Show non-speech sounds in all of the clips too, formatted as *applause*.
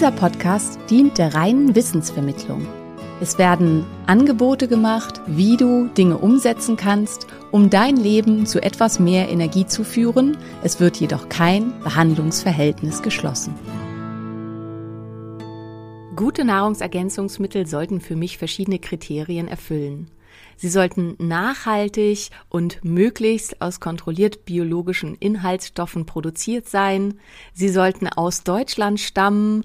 Dieser Podcast dient der reinen Wissensvermittlung. Es werden Angebote gemacht, wie du Dinge umsetzen kannst, um dein Leben zu etwas mehr Energie zu führen. Es wird jedoch kein Behandlungsverhältnis geschlossen. Gute Nahrungsergänzungsmittel sollten für mich verschiedene Kriterien erfüllen. Sie sollten nachhaltig und möglichst aus kontrolliert biologischen Inhaltsstoffen produziert sein. Sie sollten aus Deutschland stammen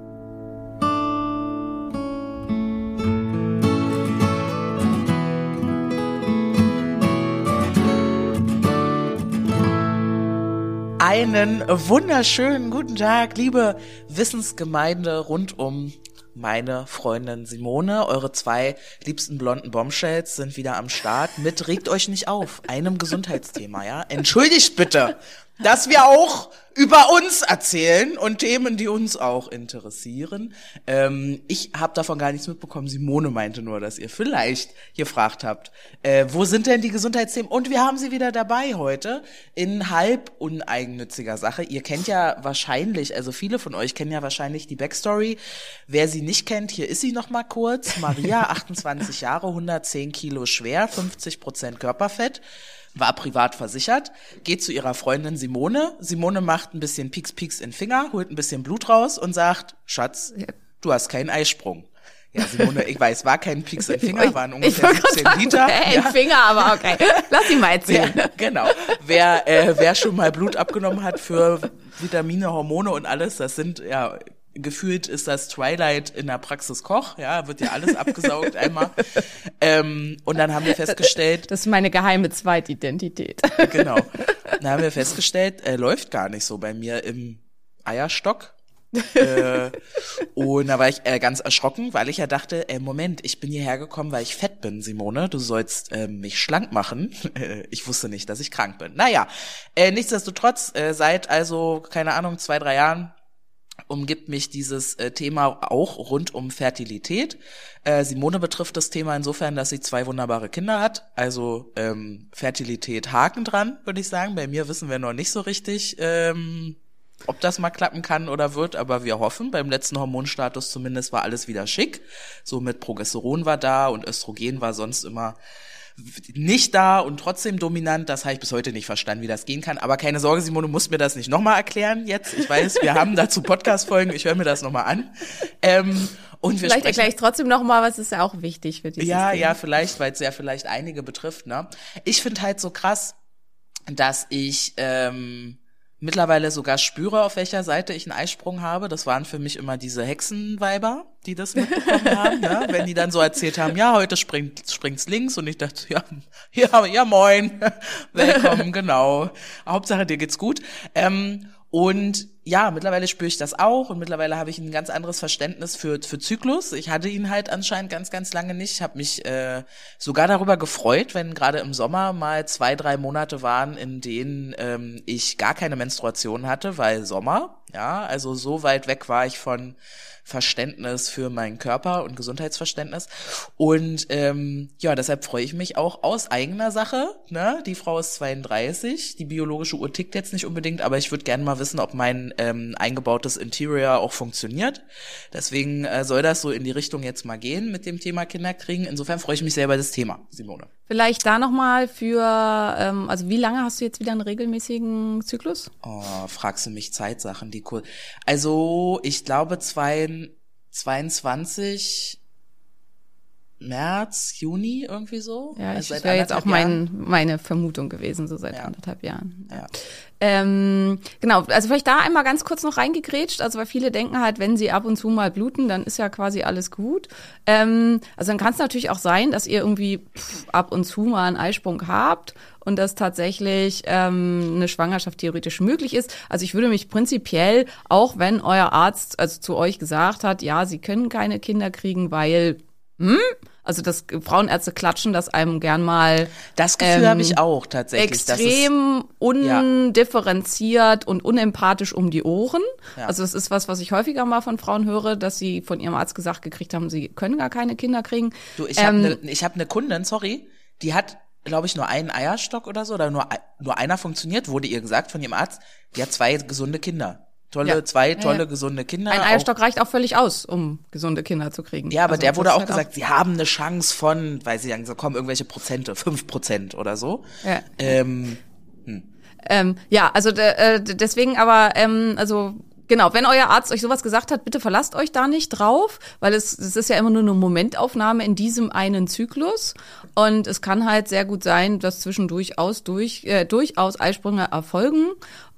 Einen wunderschönen guten Tag, liebe Wissensgemeinde rund um meine Freundin Simone. Eure zwei liebsten blonden Bombshells sind wieder am Start mit Regt euch nicht auf, einem Gesundheitsthema, ja? Entschuldigt bitte, dass wir auch über uns erzählen und Themen, die uns auch interessieren. Ähm, ich habe davon gar nichts mitbekommen. Simone meinte nur, dass ihr vielleicht gefragt habt, äh, wo sind denn die Gesundheitsthemen? Und wir haben sie wieder dabei heute in halb uneigennütziger Sache. Ihr kennt ja wahrscheinlich, also viele von euch kennen ja wahrscheinlich die Backstory. Wer sie nicht kennt, hier ist sie noch mal kurz. Maria, *laughs* 28 Jahre, 110 Kilo schwer, 50 Prozent Körperfett war privat versichert, geht zu ihrer Freundin Simone. Simone macht ein bisschen Pieks Pieks in den Finger, holt ein bisschen Blut raus und sagt, Schatz, du hast keinen Eisprung. Ja, Simone, ich weiß, war kein Pieks im Finger, waren ungefähr 17 Liter. Hey, ja. Finger, aber okay. Lass ihn mal erzählen. Wer, genau. Wer, äh, wer schon mal Blut abgenommen hat für Vitamine, Hormone und alles, das sind ja gefühlt ist das Twilight in der Praxis Koch, ja, wird ja alles abgesaugt einmal. *laughs* Ähm, und dann haben wir festgestellt, Das ist meine geheime Zweitidentität. genau, *laughs* dann haben wir festgestellt, äh, läuft gar nicht so bei mir im Eierstock. äh, und da war ich äh, ganz erschrocken, weil ich ja dachte, äh, Moment, ich bin hierher gekommen, weil ich fett bin, Simone. Du sollst äh, mich schlank machen. Äh, ich wusste nicht, dass ich krank bin. Naja, äh, nichtsdestotrotz, äh, seit also, keine Ahnung, zwei, drei Jahren umgibt mich dieses äh, Thema auch rund um Fertilität. Äh, Simone betrifft das Thema insofern, dass sie zwei wunderbare Kinder hat. Also ähm, Fertilität Haken dran, würde ich sagen. Bei mir wissen wir noch nicht so richtig, ähm, ob das mal klappen kann oder wird, aber wir hoffen. Beim letzten Hormonstatus zumindest war alles wieder schick. So mit Progesteron war da und Östrogen war sonst immer nicht da und trotzdem dominant. Das habe ich bis heute nicht verstanden, wie das gehen kann. Aber keine Sorge, Simone, du musst mir das nicht nochmal erklären jetzt. Ich weiß, wir haben dazu Podcast-Folgen. Ich höre mir das nochmal an. Ähm, und wir Vielleicht sprechen- erkläre ich trotzdem noch mal, was ist ja auch wichtig für dieses ja, Thema. ja, vielleicht, weil es ja vielleicht einige betrifft. Ne? Ich finde halt so krass, dass ich ähm, mittlerweile sogar spüre, auf welcher Seite ich einen Eisprung habe. Das waren für mich immer diese Hexenweiber, die das mitbekommen *laughs* haben, ne? wenn die dann so erzählt haben, ja, heute springt springt's links und ich dachte, ja, ja, ja, moin, *laughs* willkommen, genau. Hauptsache dir geht's gut. Ähm, und ja, mittlerweile spüre ich das auch und mittlerweile habe ich ein ganz anderes Verständnis für, für Zyklus. Ich hatte ihn halt anscheinend ganz, ganz lange nicht. Ich habe mich äh, sogar darüber gefreut, wenn gerade im Sommer mal zwei, drei Monate waren, in denen ähm, ich gar keine Menstruation hatte, weil Sommer, ja, also so weit weg war ich von Verständnis für meinen Körper und Gesundheitsverständnis. Und ähm, ja, deshalb freue ich mich auch aus eigener Sache. Ne? Die Frau ist 32, die biologische Uhr tickt jetzt nicht unbedingt, aber ich würde gerne mal wissen, ob mein ähm, eingebautes Interior auch funktioniert. Deswegen äh, soll das so in die Richtung jetzt mal gehen mit dem Thema Kinderkriegen. Insofern freue ich mich sehr über das Thema, Simone. Vielleicht da nochmal für, ähm, also wie lange hast du jetzt wieder einen regelmäßigen Zyklus? Oh, fragst du mich Zeitsachen, die cool. Also, ich glaube, zwei, 22 März, Juni irgendwie so. Ja, Also seit wäre jetzt auch mein, meine Vermutung gewesen, so seit Ja. anderthalb Jahren. Ja. Ähm, genau, also vielleicht da einmal ganz kurz noch reingegrätscht, also weil viele denken halt, wenn sie ab und zu mal bluten, dann ist ja quasi alles gut. Ähm, also dann kann es natürlich auch sein, dass ihr irgendwie pff, ab und zu mal einen Eisprung habt und dass tatsächlich ähm, eine Schwangerschaft theoretisch möglich ist. Also ich würde mich prinzipiell, auch wenn euer Arzt also zu euch gesagt hat, ja, sie können keine Kinder kriegen, weil hm? Also das Frauenärzte klatschen das einem gern mal Das Gefühl ähm, habe ich auch tatsächlich. dass es- extrem undifferenziert und unempathisch um die Ohren. Ja. Also das ist was, was ich häufiger mal von Frauen höre, dass sie von ihrem Arzt gesagt gekriegt haben, sie können gar keine Kinder kriegen. Du, ich habe Ähm, ne, ich hab ne Kundin, sorry, die hat, glaube ich, nur einen Eierstock oder so, oder nur, nur einer funktioniert, wurde ihr gesagt von ihrem Arzt. Die hat zwei gesunde Kinder. Tolle, Ja. zwei Ja, tolle, ja. gesunde Kinder. Ein auch- Eierstock reicht auch völlig aus, um gesunde Kinder zu kriegen. Ja, aber Also der wurde auch halt gesagt, sie haben eine Chance von, weil sie sagen, so kommen irgendwelche Prozente, fünf Prozent oder so. Ja. Ähm, Ähm, ja, also äh, deswegen aber, ähm, also genau, wenn euer Arzt euch sowas gesagt hat, bitte verlasst euch da nicht drauf, weil es, es ist ja immer nur eine Momentaufnahme in diesem einen Zyklus. Und es kann halt sehr gut sein, dass zwischendurch aus, durch, äh, durchaus Eisprünge erfolgen.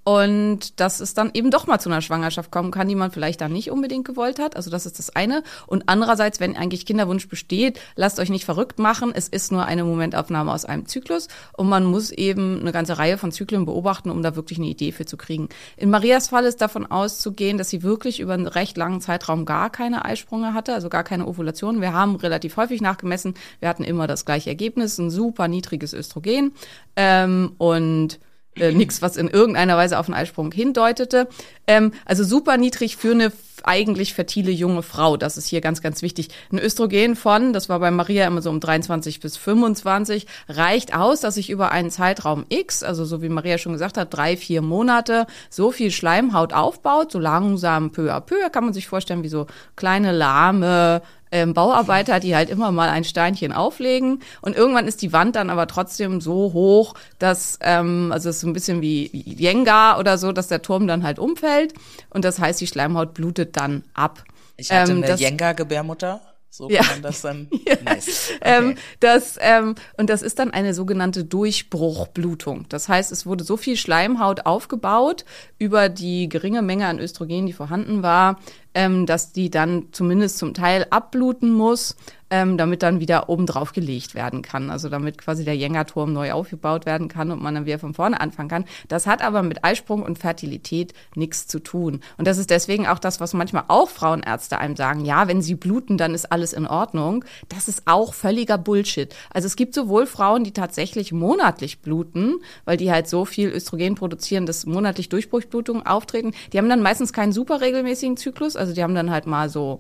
Und dass es dann eben doch mal zu einer Schwangerschaft kommen kann, die man vielleicht dann nicht unbedingt gewollt hat. Also das ist das eine. Und andererseits, wenn eigentlich Kinderwunsch besteht, lasst euch nicht verrückt machen. Es ist nur eine Momentaufnahme aus einem Zyklus und man muss eben eine ganze Reihe von Zyklen beobachten, um da wirklich eine Idee für zu kriegen. In Marias Fall ist davon auszugehen, dass sie wirklich über einen recht langen Zeitraum gar keine Eisprünge hatte, also gar keine Ovulation. Wir haben relativ häufig nachgemessen. Wir hatten immer das gleiche Ergebnis, ein super niedriges Östrogen ähm, und äh, nichts, was in irgendeiner Weise auf einen Eisprung hindeutete. Ähm, also super niedrig für eine eigentlich fertile junge Frau. Das ist hier ganz, ganz wichtig. Ein Östrogen von, das war bei Maria immer so um 23 bis 25, reicht aus, dass ich über einen Zeitraum X, also so wie Maria schon gesagt hat, drei, vier Monate, so viel Schleimhaut aufbaut, so langsam peu à peu, kann man sich vorstellen wie so kleine lahme ähm, Bauarbeiter, die halt immer mal ein Steinchen auflegen und irgendwann ist die Wand dann aber trotzdem so hoch, dass ähm, also es ist so ein bisschen wie Jenga oder so, dass der Turm dann halt umfällt und das heißt, die Schleimhaut blutet dann ab. ich hatte Ähm, eine das- Jenga-Gebärmutter. So Ja. kann man das dann. *laughs* Nice. *laughs* Okay. Ähm, das, ähm, und das ist dann eine sogenannte Durchbruchblutung. Das heißt, es wurde so viel Schleimhaut aufgebaut über die geringe Menge an Östrogen, die vorhanden war, ähm, dass die dann zumindest zum Teil abbluten muss, ähm, damit dann wieder oben drauf gelegt werden kann. Also damit quasi der Jenga-Turm neu aufgebaut werden kann und man dann wieder von vorne anfangen kann. Das hat aber mit Eisprung und Fertilität nichts zu tun. Und das ist deswegen auch das, was manchmal auch Frauenärzte einem sagen. Ja, wenn sie bluten, dann ist alles in Ordnung. Das ist auch völliger Bullshit. Also es gibt sowohl Frauen, die tatsächlich monatlich bluten, weil die halt so viel Östrogen produzieren, dass monatlich Durchbruchblutungen auftreten. Die haben dann meistens keinen super regelmäßigen Zyklus. Also die haben dann halt mal so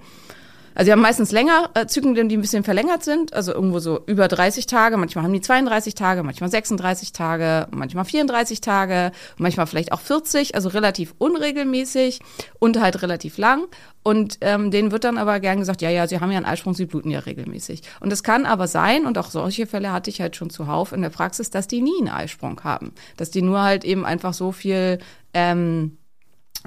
also die haben meistens länger äh, Zyklen, die ein bisschen verlängert sind, also irgendwo so über 30 Tage, manchmal haben die 32 Tage, manchmal 36 Tage, manchmal 34 Tage, manchmal vielleicht auch 40, also relativ unregelmäßig und halt relativ lang. Und ähm, denen wird dann aber gern gesagt, ja, ja, sie haben ja einen Eisprung, sie bluten ja regelmäßig. Und es kann aber sein, und auch solche Fälle hatte ich halt schon zuhauf in der Praxis, dass die nie einen Eisprung haben. Dass die nur halt eben einfach so viel ähm,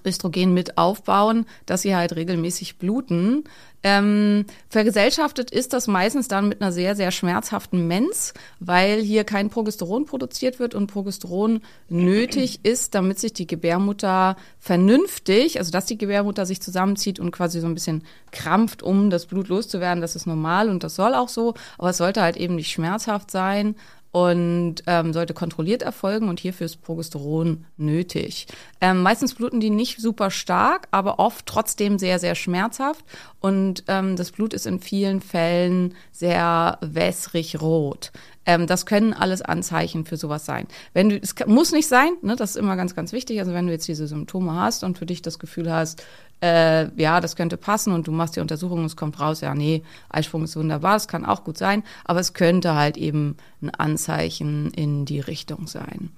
Östrogen mit aufbauen, dass sie halt regelmäßig bluten. Ähm, vergesellschaftet ist das meistens dann mit einer sehr, sehr schmerzhaften Mens, weil hier kein Progesteron produziert wird und Progesteron nötig ist, damit sich die Gebärmutter vernünftig, also dass die Gebärmutter sich zusammenzieht und quasi so ein bisschen krampft, um das Blut loszuwerden. Das ist normal und das soll auch so, aber es sollte halt eben nicht schmerzhaft sein. Und ähm, sollte kontrolliert erfolgen und hierfür ist Progesteron nötig. Ähm, meistens bluten die nicht super stark, aber oft trotzdem sehr, sehr schmerzhaft und ähm, das Blut ist in vielen Fällen sehr wässrig rot. Ähm, das können alles Anzeichen für sowas sein. Wenn du, es muss nicht sein, ne, das ist immer ganz, ganz wichtig. Also wenn du jetzt diese Symptome hast und für dich das Gefühl hast, äh, ja, das könnte passen und du machst die Untersuchung und es kommt raus, ja, nee, Eisprung ist wunderbar, das kann auch gut sein, aber es könnte halt eben ein Anzeichen in die Richtung sein.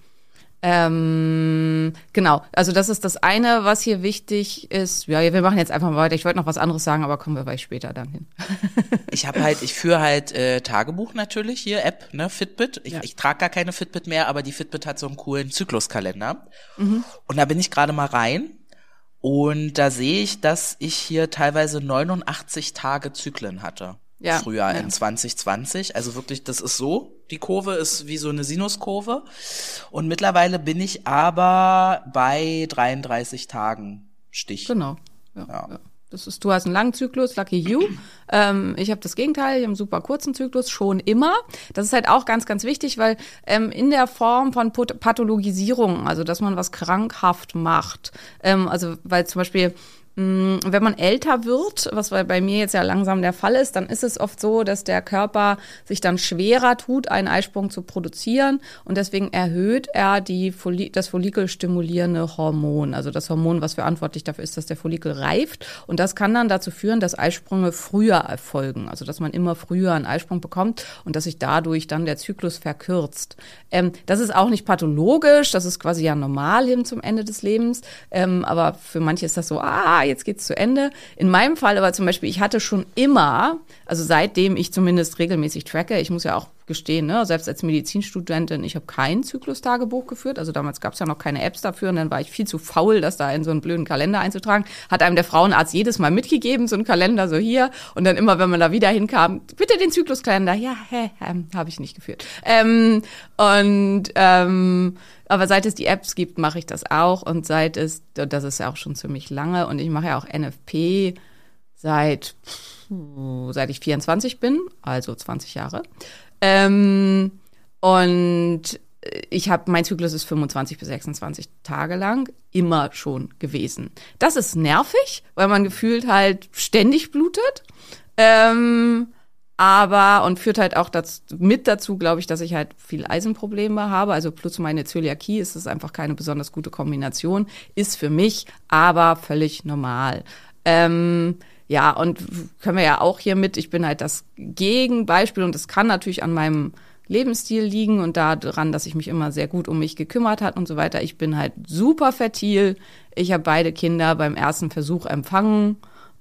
Ähm, genau, also das ist das eine, was hier wichtig ist. Ja, wir machen jetzt einfach mal weiter. Ich wollte noch was anderes sagen, aber kommen wir vielleicht später dann hin. *laughs* ich habe halt, ich führe halt äh, Tagebuch natürlich hier, App, ne, Fitbit. Ich, ja. ich trage gar keine Fitbit mehr, aber die Fitbit hat so einen coolen Zykluskalender. Mhm. Und da bin ich gerade mal rein und da sehe ich, dass ich hier teilweise 89 Tage Zyklen hatte. Ja, früher ja. in 2020. Also wirklich, das ist so. Die Kurve ist wie so eine Sinuskurve. Und mittlerweile bin ich aber bei 33 Tagen Stich. Genau. Ja, ja. Das ist, du hast einen langen Zyklus, lucky you. Ähm, ich habe das Gegenteil, ich habe einen super kurzen Zyklus, schon immer. Das ist halt auch ganz, ganz wichtig, weil ähm, in der Form von Pathologisierung, also dass man was krankhaft macht, ähm, also weil zum Beispiel wenn man älter wird, was bei mir jetzt ja langsam der Fall ist, dann ist es oft so, dass der Körper sich dann schwerer tut, einen Eisprung zu produzieren. Und deswegen erhöht er die Folli das follikelstimulierende Hormon, also das Hormon, was verantwortlich dafür ist, dass der Follikel reift. Und das kann dann dazu führen, dass Eisprünge früher erfolgen, also dass man immer früher einen Eisprung bekommt und dass sich dadurch dann der Zyklus verkürzt. Ähm, das ist auch nicht pathologisch, das ist quasi ja normal hin zum Ende des Lebens, ähm, aber für manche ist das so, ah, jetzt geht's zu Ende. In meinem Fall aber zum Beispiel, ich hatte schon immer, also seitdem ich zumindest regelmäßig tracke, ich muss ja auch gestehen, ne, selbst als Medizinstudentin, ich habe kein Zyklustagebuch geführt. Also damals gab es ja noch keine Apps dafür und dann war ich viel zu faul, das da in so einen blöden Kalender einzutragen. Hat einem der Frauenarzt jedes Mal mitgegeben, so ein Kalender so hier. Und dann immer, wenn man da wieder hinkam, bitte den Zykluskalender. Ja, hä, hä habe ich nicht geführt. Ähm, und ähm, aber seit es die Apps gibt, mache ich das auch. Und seit es, das ist ja auch schon ziemlich lange, und ich mache ja auch NFP seit, seit ich 24 bin, also 20 Jahre. Ähm, und ich habe, mein Zyklus ist 25 bis 26 Tage lang immer schon gewesen. Das ist nervig, weil man gefühlt halt ständig blutet. Ähm, aber und führt halt auch das, mit dazu, glaube ich, dass ich halt viel Eisenprobleme habe. Also plus meine Zöliakie ist es einfach keine besonders gute Kombination. Ist für mich aber völlig normal. Ähm, ja, und können wir ja auch hier mit, ich bin halt das Gegenbeispiel und das kann natürlich an meinem Lebensstil liegen und daran, dass ich mich immer sehr gut um mich gekümmert hat und so weiter. Ich bin halt super fertil. Ich habe beide Kinder beim ersten Versuch empfangen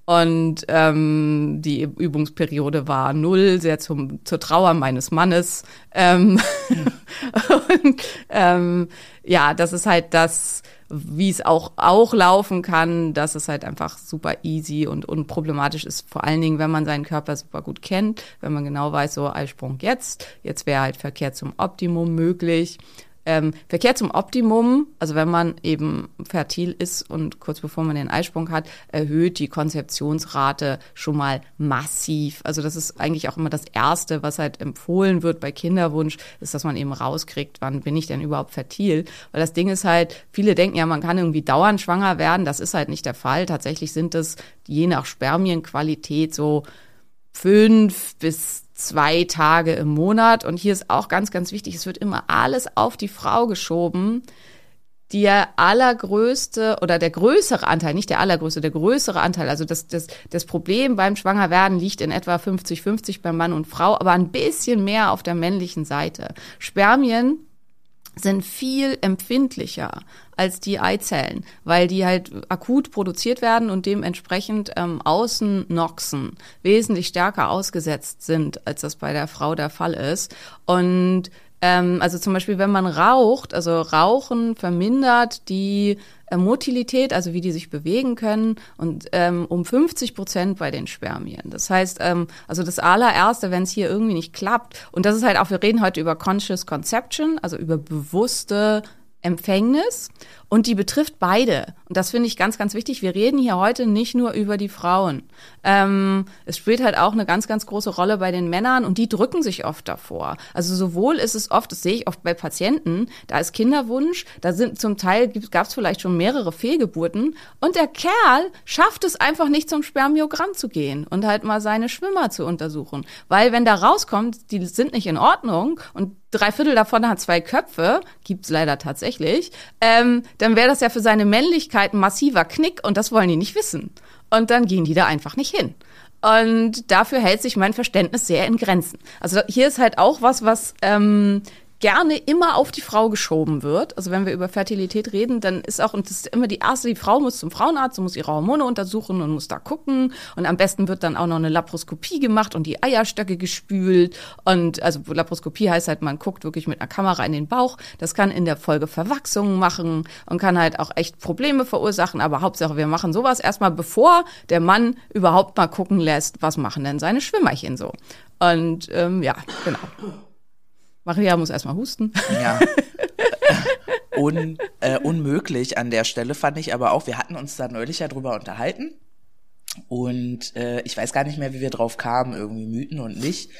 und ähm, die Übungsperiode war null, sehr zum, zur Trauer meines Mannes. Ähm, *laughs* und ähm, ja, das ist halt das, wie es auch, auch laufen kann, dass es halt einfach super easy und unproblematisch ist. Vor allen Dingen, wenn man seinen Körper super gut kennt, wenn man genau weiß, so Eisprung jetzt, jetzt wäre halt Verkehr zum Optimum möglich ähm, Verkehr zum Optimum, also wenn man eben fertil ist und kurz bevor man den Eisprung hat, erhöht die Konzeptionsrate schon mal massiv. Also das ist eigentlich auch immer das Erste, was halt empfohlen wird bei Kinderwunsch, ist, dass man eben rauskriegt, wann bin ich denn überhaupt fertil. Weil das Ding ist halt, viele denken ja, man kann irgendwie dauernd schwanger werden. Das ist halt nicht der Fall. Tatsächlich sind es je nach Spermienqualität so fünf bis zwei Tage im Monat. Und hier ist auch ganz, ganz wichtig, es wird immer alles auf die Frau geschoben. Der allergrößte oder der größere Anteil, nicht der allergrößte, der größere Anteil, also das, das, das Problem beim Schwangerwerden liegt in etwa 50-50 beim Mann und Frau, aber ein bisschen mehr auf der männlichen Seite. Spermien sind viel empfindlicher als die Eizellen, weil die halt akut produziert werden und dementsprechend ähm, Außennoxen wesentlich stärker ausgesetzt sind, als das bei der Frau der Fall ist. Und ähm, also zum Beispiel, wenn man raucht, also Rauchen vermindert die äh, Motilität, also wie die sich bewegen können, und ähm, um 50 Prozent bei den Spermien. Das heißt, ähm, also das allererste, wenn es hier irgendwie nicht klappt, und das ist halt auch, wir reden heute über Conscious Conception, also über bewusste Empfängnis und die betrifft beide. Und das finde ich ganz, ganz wichtig. Wir reden hier heute nicht nur über die Frauen. Ähm, es spielt halt auch eine ganz, ganz große Rolle bei den Männern und die drücken sich oft davor. Also sowohl ist es oft, das sehe ich oft bei Patienten, da ist Kinderwunsch, da sind zum Teil gab es vielleicht schon mehrere Fehlgeburten und der Kerl schafft es einfach nicht zum Spermiogramm zu gehen und halt mal seine Schwimmer zu untersuchen. Weil wenn da rauskommt, die sind nicht in Ordnung und drei Viertel davon hat zwei Köpfe, gibt's leider tatsächlich, ähm, dann wäre das ja für seine Männlichkeit ein massiver Knick und das wollen die nicht wissen. Und dann gehen die da einfach nicht hin. Und dafür hält sich mein Verständnis sehr in Grenzen. Also hier ist halt auch was, was ähm, gerne immer auf die Frau geschoben wird. Also wenn wir über Fertilität reden, dann ist auch, und das ist immer die erste, die Frau muss zum Frauenarzt und muss ihre Hormone untersuchen und muss da gucken. Und am besten wird dann auch noch eine Laparoskopie gemacht und die Eierstöcke gespült. Und also Laparoskopie heißt halt, man guckt wirklich mit einer Kamera in den Bauch. Das kann in der Folge Verwachsungen machen und kann halt auch echt Probleme verursachen. Aber Hauptsache, wir machen sowas erstmal, bevor der Mann überhaupt mal gucken lässt, was machen denn seine Schwimmerchen so. Und ähm, ja, genau. Maria muss erstmal husten. Ja. *laughs* Un, äh, unmöglich an der Stelle fand ich aber auch, wir hatten uns da neulich ja drüber unterhalten. Und äh, ich weiß gar nicht mehr, wie wir drauf kamen, irgendwie Mythen und nicht,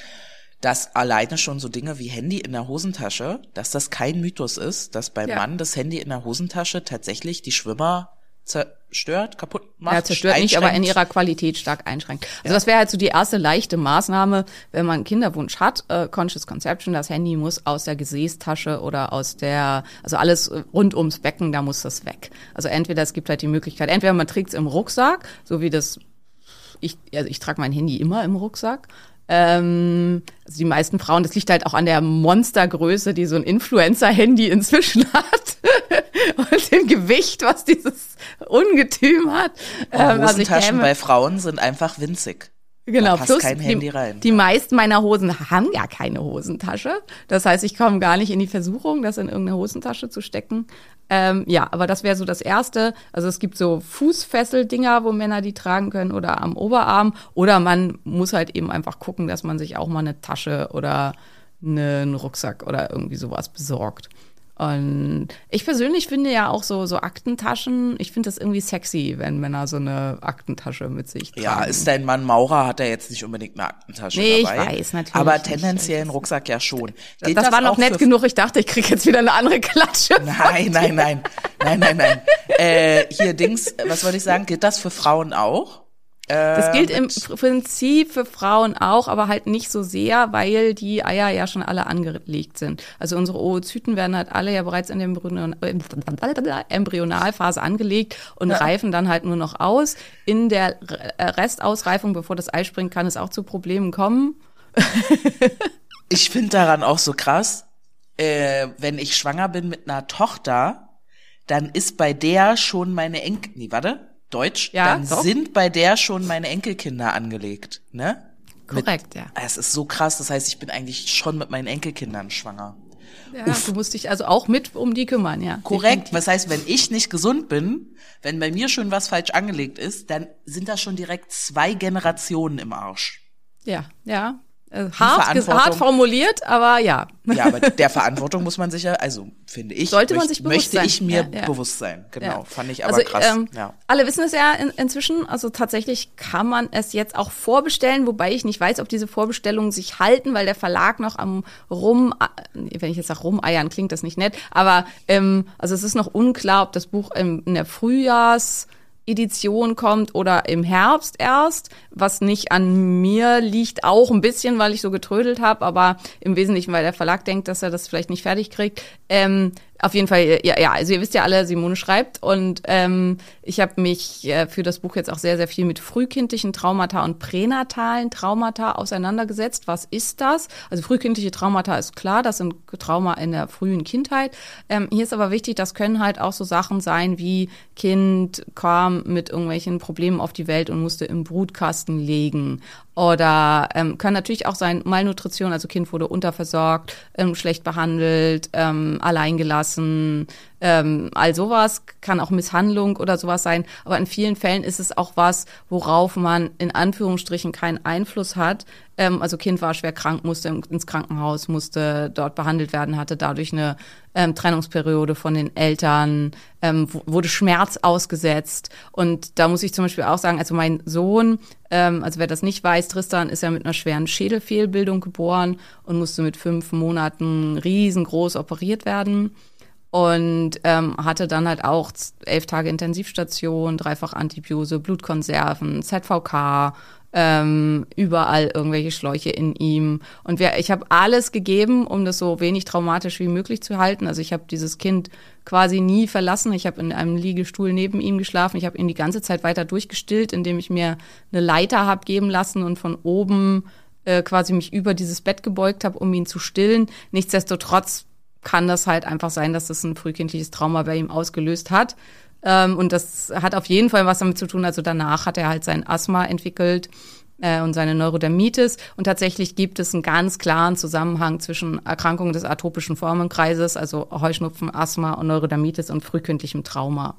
dass alleine schon so Dinge wie Handy in der Hosentasche, dass das kein Mythos ist, dass beim Ja. Mann das Handy in der Hosentasche tatsächlich die Schwimmer zerstört, kaputt macht. Ja, zerstört nicht, aber in ihrer Qualität stark einschränkt. Also das wäre halt so die erste leichte Maßnahme, wenn man einen Kinderwunsch hat, äh, Conscious Conception, das Handy muss aus der Gesäßtasche oder aus der, also alles äh, rund ums Becken, da muss das weg. Also entweder es gibt halt die Möglichkeit, entweder man trägt es im Rucksack, so wie das, ich, also ich trage mein Handy immer im Rucksack. Ähm, also die meisten Frauen, das liegt halt auch an der Monstergröße, die so ein Influencer-Handy inzwischen *laughs* hat. und dem Gewicht, was dieses Ungetüm hat. Und Ähm, also bei Frauen sind einfach winzig. Genau, Da passt plus kein die, Handy rein. die meisten meiner Hosen haben ja keine Hosentasche. Das heißt, ich komme gar nicht in die Versuchung, das in irgendeine Hosentasche zu stecken. Ähm, ja, aber das wäre so das Erste. Also es gibt so Fußfesseldinger, wo Männer die tragen können oder am Oberarm. Oder man muss halt eben einfach gucken, dass man sich auch mal eine Tasche oder einen Rucksack oder irgendwie sowas besorgt. Und ich persönlich finde ja auch so, so Aktentaschen, ich finde das irgendwie sexy, wenn Männer so eine Aktentasche mit sich tragen. Ja, ist dein Mann Maurer, hat er jetzt nicht unbedingt eine Aktentasche Nee, ich dabei. weiß, natürlich Aber tendenziell einen Rucksack ja schon. Das, das war noch nett genug. Ich dachte, ich kriege jetzt wieder eine andere Klatsche. Nein, nein, nein, nein, nein, nein. *laughs* Äh, hier Dings, was wollte ich sagen? Gilt das für Frauen auch? Das gilt im Prinzip für Frauen auch, aber halt nicht so sehr, weil die Eier ja schon alle angelegt sind. Also unsere Oozyten werden halt alle ja bereits in der Embryon- Embryonalphase angelegt und reifen dann halt nur noch aus. In der Re- Restausreifung, bevor das Ei springt, kann es auch zu Problemen kommen. *laughs* Ich finde daran auch so krass, äh, wenn ich schwanger bin mit einer Tochter, dann ist bei der schon meine Enkel, nee, warte, Deutsch, Ja, dann doch. sind bei der schon meine Enkelkinder angelegt, ne? Korrekt, ja. Es ist so krass, das heißt, ich bin eigentlich schon mit meinen Enkelkindern schwanger. ja. Du musst dich also auch mit um die kümmern, ja. Korrekt. Was heißt, wenn ich nicht gesund bin, wenn bei mir schon was falsch angelegt ist, dann sind da schon direkt zwei Generationen im Arsch. Ja, ja. Äh, hart, hart formuliert, aber ja. Ja, aber der Verantwortung muss man sich ja, also finde ich, Sollte man sich bewusst möchte sein. ich mir Ja, ja. bewusst sein. Genau, Ja. fand ich aber also, krass. Ähm, ja. Alle wissen es ja in, inzwischen. Also tatsächlich kann man es jetzt auch vorbestellen, wobei ich nicht weiß, ob diese Vorbestellungen sich halten, weil der Verlag noch am rum, wenn ich jetzt sage rumeiern, klingt das nicht nett. Aber ähm, also es ist noch unklar, ob das Buch im, in der Frühjahrs Edition kommt oder im Herbst erst, was nicht an mir liegt, auch ein bisschen, weil ich so getrödelt habe, aber im Wesentlichen, weil der Verlag denkt, dass er das vielleicht nicht fertig kriegt. Ähm, auf jeden Fall, ja, ja, also ihr wisst ja alle, Simone schreibt und ähm, ich habe mich äh, für das Buch jetzt auch sehr, sehr viel mit frühkindlichen Traumata und pränatalen Traumata auseinandergesetzt. Was ist das? Also frühkindliche Traumata ist klar, das sind Trauma in der frühen Kindheit. Ähm, hier ist aber wichtig, das können halt auch so Sachen sein wie Kind kam mit irgendwelchen Problemen auf die Welt und musste im Brutkasten legen. Oder ähm, kann natürlich auch sein Malnutrition, also Kind wurde unterversorgt, ähm, schlecht behandelt, ähm, alleingelassen, ähm, all sowas kann auch Misshandlung oder sowas sein. Aber in vielen Fällen ist es auch was, worauf man in Anführungsstrichen keinen Einfluss hat. Ähm, also Kind war schwer krank, musste ins Krankenhaus, musste dort behandelt werden, hatte dadurch eine ähm, Trennungsperiode von den Eltern, ähm, wurde Schmerz ausgesetzt. Und da muss ich zum Beispiel auch sagen, also mein Sohn, ähm, also wer das nicht weiß, Tristan ist ja mit einer schweren Schädelfehlbildung geboren und musste mit fünf Monaten riesengroß operiert werden und ähm, hatte dann halt auch elf Tage Intensivstation, dreifach Antibiose, Blutkonserven, ZVK, ähm, überall irgendwelche Schläuche in ihm. Und wir, ich habe alles gegeben, um das so wenig traumatisch wie möglich zu halten. Also ich habe dieses Kind quasi nie verlassen. Ich habe in einem Liegestuhl neben ihm geschlafen. Ich habe ihn die ganze Zeit weiter durchgestillt, indem ich mir eine Leiter habe geben lassen und von oben äh, quasi mich über dieses Bett gebeugt habe, um ihn zu stillen. Nichtsdestotrotz kann das halt einfach sein, dass das ein frühkindliches Trauma bei ihm ausgelöst hat. Ähm, und das hat auf jeden Fall was damit zu tun. Also danach hat er halt sein Asthma entwickelt äh, und seine Neurodermitis. Und tatsächlich gibt es einen ganz klaren Zusammenhang zwischen Erkrankungen des atopischen Formenkreises, also Heuschnupfen, Asthma und Neurodermitis und frühkindlichem Trauma.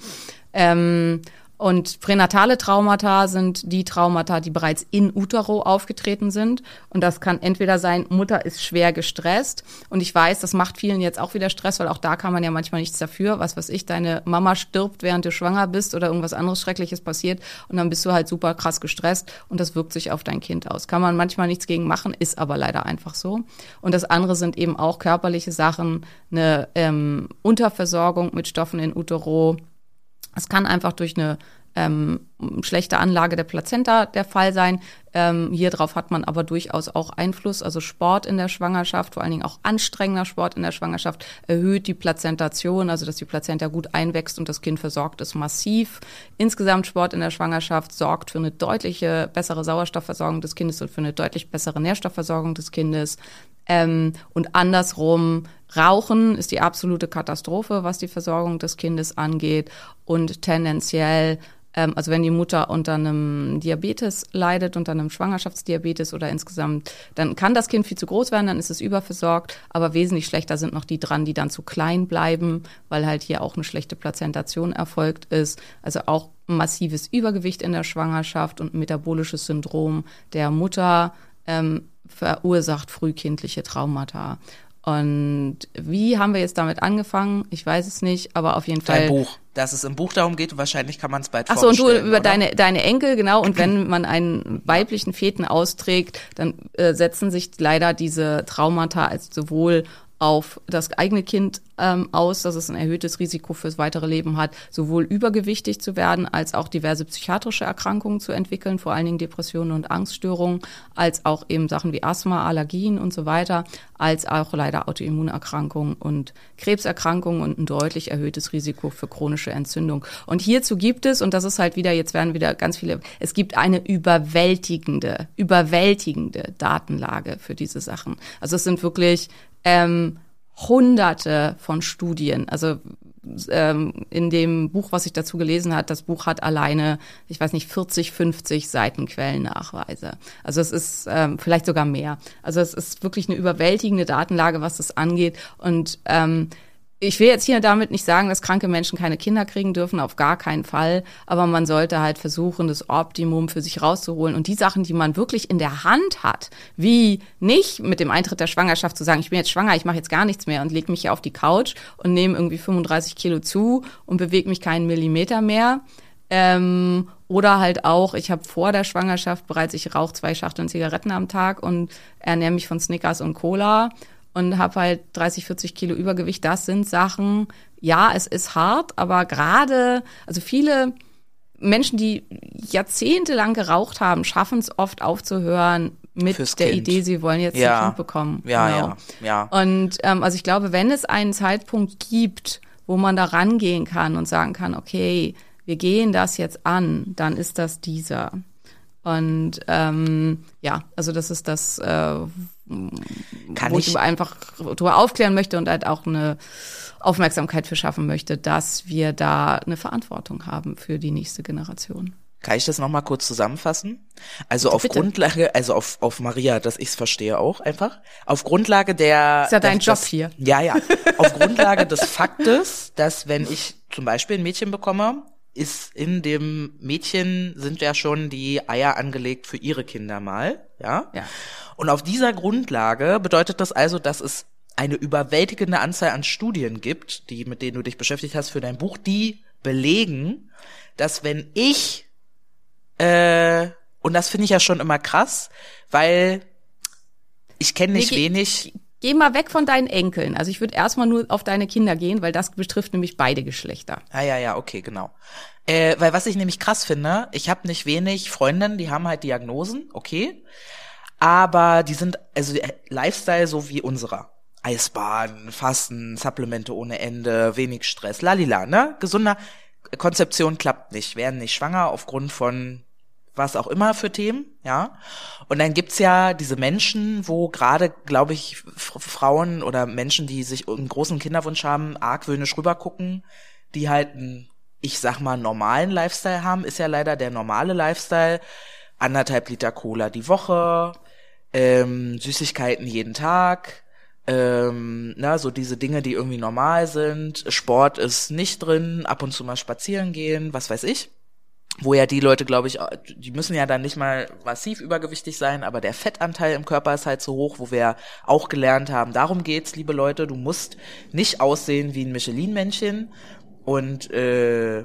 Ähm, und pränatale Traumata sind die Traumata, die bereits in utero aufgetreten sind. Und das kann entweder sein, Mutter ist schwer gestresst. Und ich weiß, das macht vielen jetzt auch wieder Stress, weil auch da kann man ja manchmal nichts dafür. Was weiß ich, deine Mama stirbt, während du schwanger bist oder irgendwas anderes Schreckliches passiert. Und dann bist du halt super krass gestresst und das wirkt sich auf dein Kind aus. Kann man manchmal nichts gegen machen, ist aber leider einfach so. Und das andere sind eben auch körperliche Sachen, eine ähm, Unterversorgung mit Stoffen in utero es kann einfach durch eine ähm, schlechte Anlage der Plazenta der Fall sein. Ähm, hier drauf hat man aber durchaus auch Einfluss. Also Sport in der Schwangerschaft, vor allen Dingen auch anstrengender Sport in der Schwangerschaft, erhöht die Plazentation, also dass die Plazenta gut einwächst und das Kind versorgt ist massiv. Insgesamt Sport in der Schwangerschaft sorgt für eine deutliche bessere Sauerstoffversorgung des Kindes und für eine deutlich bessere Nährstoffversorgung des Kindes. Ähm, und andersrum, Rauchen ist die absolute Katastrophe, was die Versorgung des Kindes angeht. Und tendenziell ähm, also wenn die Mutter unter einem Diabetes leidet, unter einem Schwangerschaftsdiabetes oder insgesamt, dann kann das Kind viel zu groß werden, dann ist es überversorgt, aber wesentlich schlechter sind noch die dran, die dann zu klein bleiben, weil halt hier auch eine schlechte Plazentation erfolgt ist. Also auch massives Übergewicht in der Schwangerschaft und metabolisches Syndrom der Mutter ähm, verursacht frühkindliche Traumata. Und wie haben wir jetzt damit angefangen? Ich weiß es nicht, aber auf jeden Fall. Dein Buch, dass es im Buch darum geht, wahrscheinlich kann man es bald Ach so, und du über deine, deine Enkel, genau. Und wenn man einen weiblichen Feten austrägt, dann äh, setzen sich leider diese Traumata als sowohl auf das eigene Kind ähm, aus, dass es ein erhöhtes Risiko fürs weitere Leben hat, sowohl übergewichtig zu werden, als auch diverse psychiatrische Erkrankungen zu entwickeln, vor allen Dingen Depressionen und Angststörungen, als auch eben Sachen wie Asthma, Allergien und so weiter, als auch leider Autoimmunerkrankungen und Krebserkrankungen und ein deutlich erhöhtes Risiko für chronische Entzündung. Und hierzu gibt es, und das ist halt wieder, jetzt werden wieder ganz viele, es gibt eine überwältigende, überwältigende Datenlage für diese Sachen. Also es sind wirklich ähm, hunderte von Studien. Also ähm, in dem Buch, was ich dazu gelesen hat, das Buch hat alleine, ich weiß nicht, 40, 50 Seitenquellennachweise. Also es ist ähm, vielleicht sogar mehr. Also es ist wirklich eine überwältigende Datenlage, was das angeht. Und ähm, ich will jetzt hier damit nicht sagen, dass kranke Menschen keine Kinder kriegen dürfen, auf gar keinen Fall. Aber man sollte halt versuchen, das Optimum für sich rauszuholen. Und die Sachen, die man wirklich in der Hand hat, wie nicht mit dem Eintritt der Schwangerschaft zu sagen, ich bin jetzt schwanger, ich mache jetzt gar nichts mehr und lege mich hier auf die Couch und nehme irgendwie 35 Kilo zu und bewege mich keinen Millimeter mehr. Ähm, oder halt auch, ich habe vor der Schwangerschaft bereits, ich rauche zwei Schachteln Zigaretten am Tag und ernähre mich von Snickers und Cola und habe halt 30, 40 Kilo Übergewicht. Das sind Sachen, ja, es ist hart, aber gerade, also viele Menschen, die jahrzehntelang geraucht haben, schaffen es oft aufzuhören mit Fürs der kind. Idee, sie wollen jetzt ja. ein Kind bekommen. Ja, genau. ja, ja. Und ähm, also ich glaube, wenn es einen Zeitpunkt gibt, wo man da rangehen kann und sagen kann, okay, wir gehen das jetzt an, dann ist das dieser. Und ähm, ja, also das ist das, äh, kann wo ich, ich einfach darüber aufklären möchte und halt auch eine Aufmerksamkeit für schaffen möchte, dass wir da eine Verantwortung haben für die nächste Generation. Kann ich das nochmal kurz zusammenfassen? Also auf bitte. Grundlage, also auf, auf Maria, dass ich es verstehe auch einfach. Auf Grundlage der. Ist ja dein das, Job hier. Ja, ja. Auf Grundlage des Faktes, dass wenn ich zum Beispiel ein Mädchen bekomme, ist in dem Mädchen sind ja schon die Eier angelegt für ihre Kinder mal, ja? Ja. Und auf dieser Grundlage bedeutet das also, dass es eine überwältigende Anzahl an Studien gibt, die, mit denen du dich beschäftigt hast für dein Buch, die belegen, dass wenn ich, äh, und das finde ich ja schon immer krass, weil ich kenne nicht Nee, wenig, Geh mal weg von deinen Enkeln. Also ich würde erstmal nur auf deine Kinder gehen, weil das betrifft nämlich beide Geschlechter. Ah ja, ja, okay, genau. Äh, weil was ich nämlich krass finde, ich habe nicht wenig Freundinnen, die haben halt Diagnosen, okay, aber die sind also äh, Lifestyle so wie unserer. Eisbaden, Fasten, Supplemente ohne Ende, wenig Stress, lalila, ne? Gesunder Konzeption klappt nicht, werden nicht schwanger aufgrund von was auch immer für Themen, ja. Und dann gibt's ja diese Menschen, wo gerade, glaube ich, Frauen oder Menschen, die sich einen großen Kinderwunsch haben, argwöhnisch rübergucken, die halt einen, ich sag mal, normalen Lifestyle haben, ist ja leider der normale Lifestyle. Anderthalb Liter Cola die Woche, ähm, Süßigkeiten jeden Tag, ähm, na, so diese Dinge, die irgendwie normal sind. Sport ist nicht drin, ab und zu mal spazieren gehen, was weiß ich wo ja die Leute, glaube ich, die müssen ja dann nicht mal massiv übergewichtig sein, aber der Fettanteil im Körper ist halt so hoch, wo wir auch gelernt haben, darum geht's, liebe Leute, du musst nicht aussehen wie ein Michelin-Männchen und äh,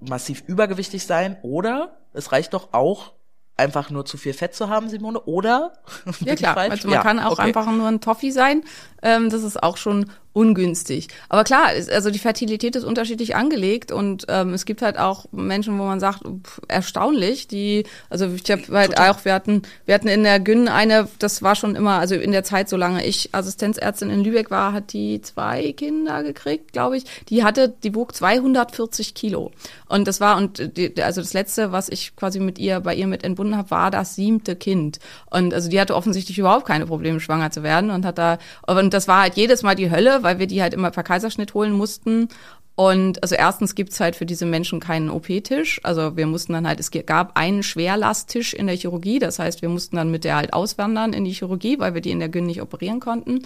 massiv übergewichtig sein, oder es reicht doch auch einfach nur zu viel Fett zu haben, Simone, oder? *laughs* Ja klar, also man Ja, kann auch okay. einfach nur ein Toffee sein. Ähm, das ist auch schon ungünstig. Aber klar, also die Fertilität ist unterschiedlich angelegt und ähm, es gibt halt auch Menschen, wo man sagt, pff, erstaunlich, die, also ich habe halt auch, wir hatten, wir hatten in der Gyn eine, das war schon immer, also in der Zeit, solange ich Assistenzärztin in Lübeck war, hat die zwei Kinder gekriegt, glaube ich. Die hatte, die wog 240 Kilo. Und das war, und die, also das letzte, was ich quasi mit ihr, bei ihr mit entbunden habe, war das siebte Kind. Und also die hatte offensichtlich überhaupt keine Probleme, schwanger zu werden und hat da, und das war halt jedes Mal die Hölle, weil wir die halt immer per Kaiserschnitt holen mussten. Und also erstens gibt's halt für diese Menschen keinen OP-Tisch. Also wir mussten dann halt, es gab einen Schwerlasttisch in der Chirurgie. Das heißt, wir mussten dann mit der halt auswandern in die Chirurgie, weil wir die in der Gyn nicht operieren konnten.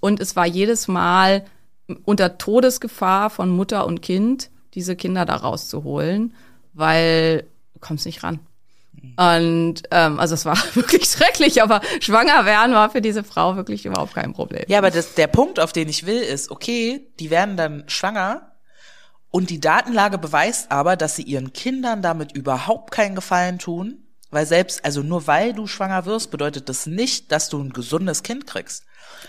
Und es war jedes Mal unter Todesgefahr von Mutter und Kind, diese Kinder da rauszuholen, weil du kommst nicht ran. Und ähm, also es war *laughs* wirklich schrecklich, aber schwanger werden war für diese Frau wirklich überhaupt kein Problem. Ja, aber das, der Punkt, auf den ich will, ist, okay, die werden dann schwanger und die Datenlage beweist aber, dass sie ihren Kindern damit überhaupt keinen Gefallen tun, weil selbst, also nur weil du schwanger wirst, bedeutet das nicht, dass du ein gesundes Kind kriegst.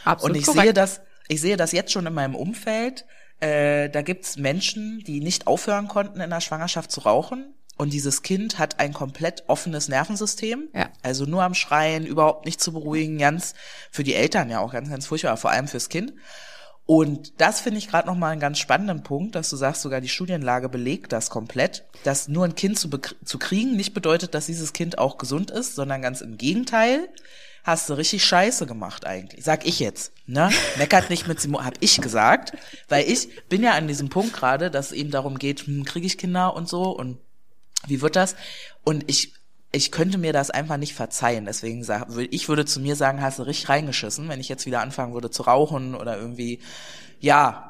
Absolut und ich korrekt. sehe das, ich sehe das jetzt schon in meinem Umfeld. Äh, da gibt's Menschen, die nicht aufhören konnten in der Schwangerschaft zu rauchen. Und dieses Kind hat ein komplett offenes Nervensystem. Ja. Also nur am Schreien, überhaupt nicht zu beruhigen, ganz für die Eltern ja auch ganz, ganz furchtbar, vor allem fürs Kind. Und das finde ich gerade nochmal einen ganz spannenden Punkt, dass du sagst, sogar die Studienlage belegt das komplett, dass nur ein Kind zu, zu kriegen nicht bedeutet, dass dieses Kind auch gesund ist, sondern ganz im Gegenteil. Hast du richtig Scheiße gemacht eigentlich, sag ich jetzt. Ne? Meckert nicht mit Simon, hab ich gesagt, weil ich bin ja an diesem Punkt gerade, dass es eben darum geht, hm, kriege ich Kinder und so und wie wird das? Und ich, ich könnte mir das einfach nicht verzeihen. Deswegen sag, ich würde zu mir sagen, hast du richtig reingeschissen, wenn ich jetzt wieder anfangen würde zu rauchen oder irgendwie, ja,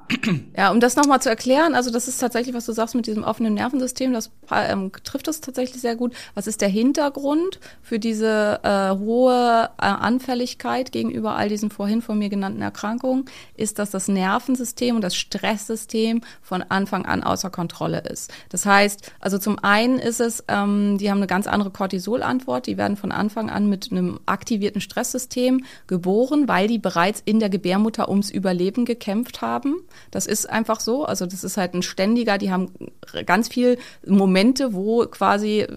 Ja, um das nochmal zu erklären, also das ist tatsächlich, was du sagst mit diesem offenen Nervensystem, das ähm, trifft das tatsächlich sehr gut. Was ist der Hintergrund für diese äh, hohe äh, Anfälligkeit gegenüber all diesen vorhin von mir genannten Erkrankungen? Ist, dass das Nervensystem und das Stresssystem von Anfang an außer Kontrolle ist. Das heißt, also zum einen ist es, ähm, die haben eine ganz andere Cortisolantwort, die werden von Anfang an mit einem aktivierten Stresssystem geboren, weil die bereits in der Gebärmutter ums Überleben gekämpft haben. Das ist einfach so. Also das ist halt ein ständiger, die haben ganz viel Momente, wo quasi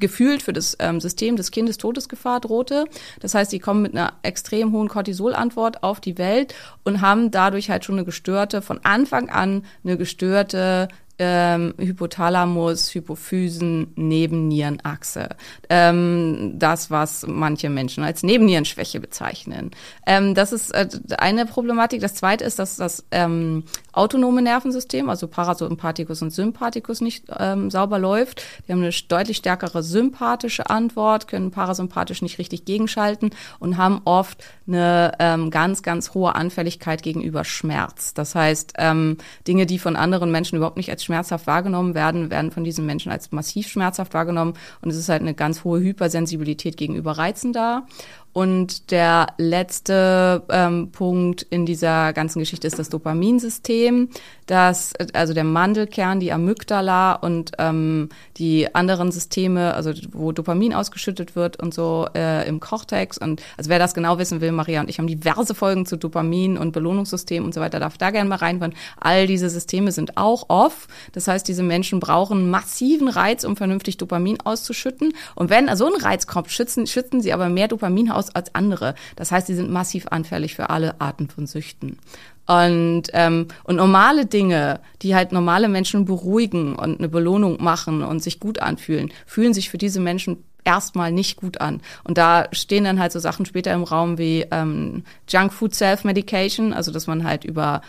gefühlt für das ähm, System des Kindes Todesgefahr drohte. Das heißt, sie kommen mit einer extrem hohen Cortisolantwort auf die Welt und haben dadurch halt schon eine gestörte, von Anfang an eine gestörte ähm, Hypothalamus, Hypophysen, Nebennierenachse. Ähm, das, was manche Menschen als Nebennierenschwäche bezeichnen. Ähm, das ist äh, eine Problematik. Das zweite ist, dass das ähm, autonome Nervensystem, also Parasympathikus und Sympathikus, nicht ähm, sauber läuft. Die haben eine deutlich stärkere sympathische Antwort, können parasympathisch nicht richtig gegenschalten und haben oft eine ähm, ganz, ganz hohe Anfälligkeit gegenüber Schmerz. Das heißt, ähm, Dinge, die von anderen Menschen überhaupt nicht als schmerzhaft wahrgenommen werden, werden von diesen Menschen als massiv schmerzhaft wahrgenommen. Und es ist halt eine ganz hohe Hypersensibilität gegenüber Reizen da. Und der letzte ähm, Punkt in dieser ganzen Geschichte ist das Dopaminsystem, das also der Mandelkern, die Amygdala und ähm, die anderen Systeme, also wo Dopamin ausgeschüttet wird und so äh, im Cortex. Und also wer das genau wissen will, Maria und ich haben diverse Folgen zu Dopamin und Belohnungssystem und so weiter, darf da gerne mal reinhören. All diese Systeme sind auch off. Das heißt, diese Menschen brauchen massiven Reiz, um vernünftig Dopamin auszuschütten. Und wenn so ein Reiz kommt, schützen, schütten sie aber mehr Dopamin aus aus als andere. Das heißt, sie sind massiv anfällig für alle Arten von Süchten. Und, ähm, und normale Dinge, die halt normale Menschen beruhigen und eine Belohnung machen und sich gut anfühlen, fühlen sich für diese Menschen erstmal nicht gut an. Und da stehen dann halt so Sachen später im Raum wie ähm, Junk Food Self-Medication, also dass man halt über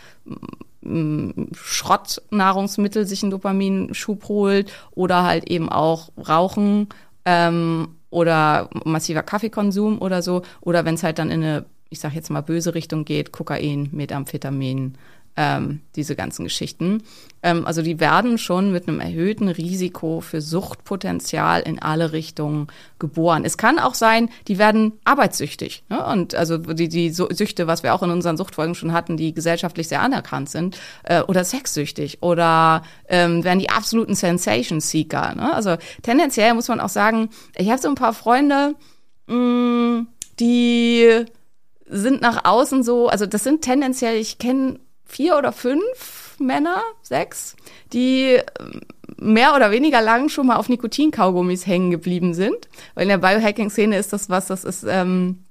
mm, Schrottnahrungsmittel sich einen Dopaminschub holt oder halt eben auch Rauchen ähm, oder massiver Kaffeekonsum oder so. Oder wenn es halt dann in eine, ich sag jetzt mal, böse Richtung geht, Kokain, Methamphetamin, ähm, diese ganzen Geschichten. Ähm, also die werden schon mit einem erhöhten Risiko für Suchtpotenzial in alle Richtungen geboren. Es kann auch sein, die werden arbeitssüchtig. Ne? Und also die, die Süchte, was wir auch in unseren Suchtfolgen schon hatten, die gesellschaftlich sehr anerkannt sind, äh, oder sexsüchtig oder ähm, werden die absoluten Sensation Seeker. Ne? Also tendenziell muss man auch sagen, ich habe so ein paar Freunde, mh, mm, die sind nach außen so, also das sind tendenziell, ich kenne vier oder fünf Männer, sechs, die ähm, mehr oder weniger lang schon mal auf Nikotinkaugummis hängen geblieben sind. Weil in der Biohacking-Szene ist das was, das ist ähm,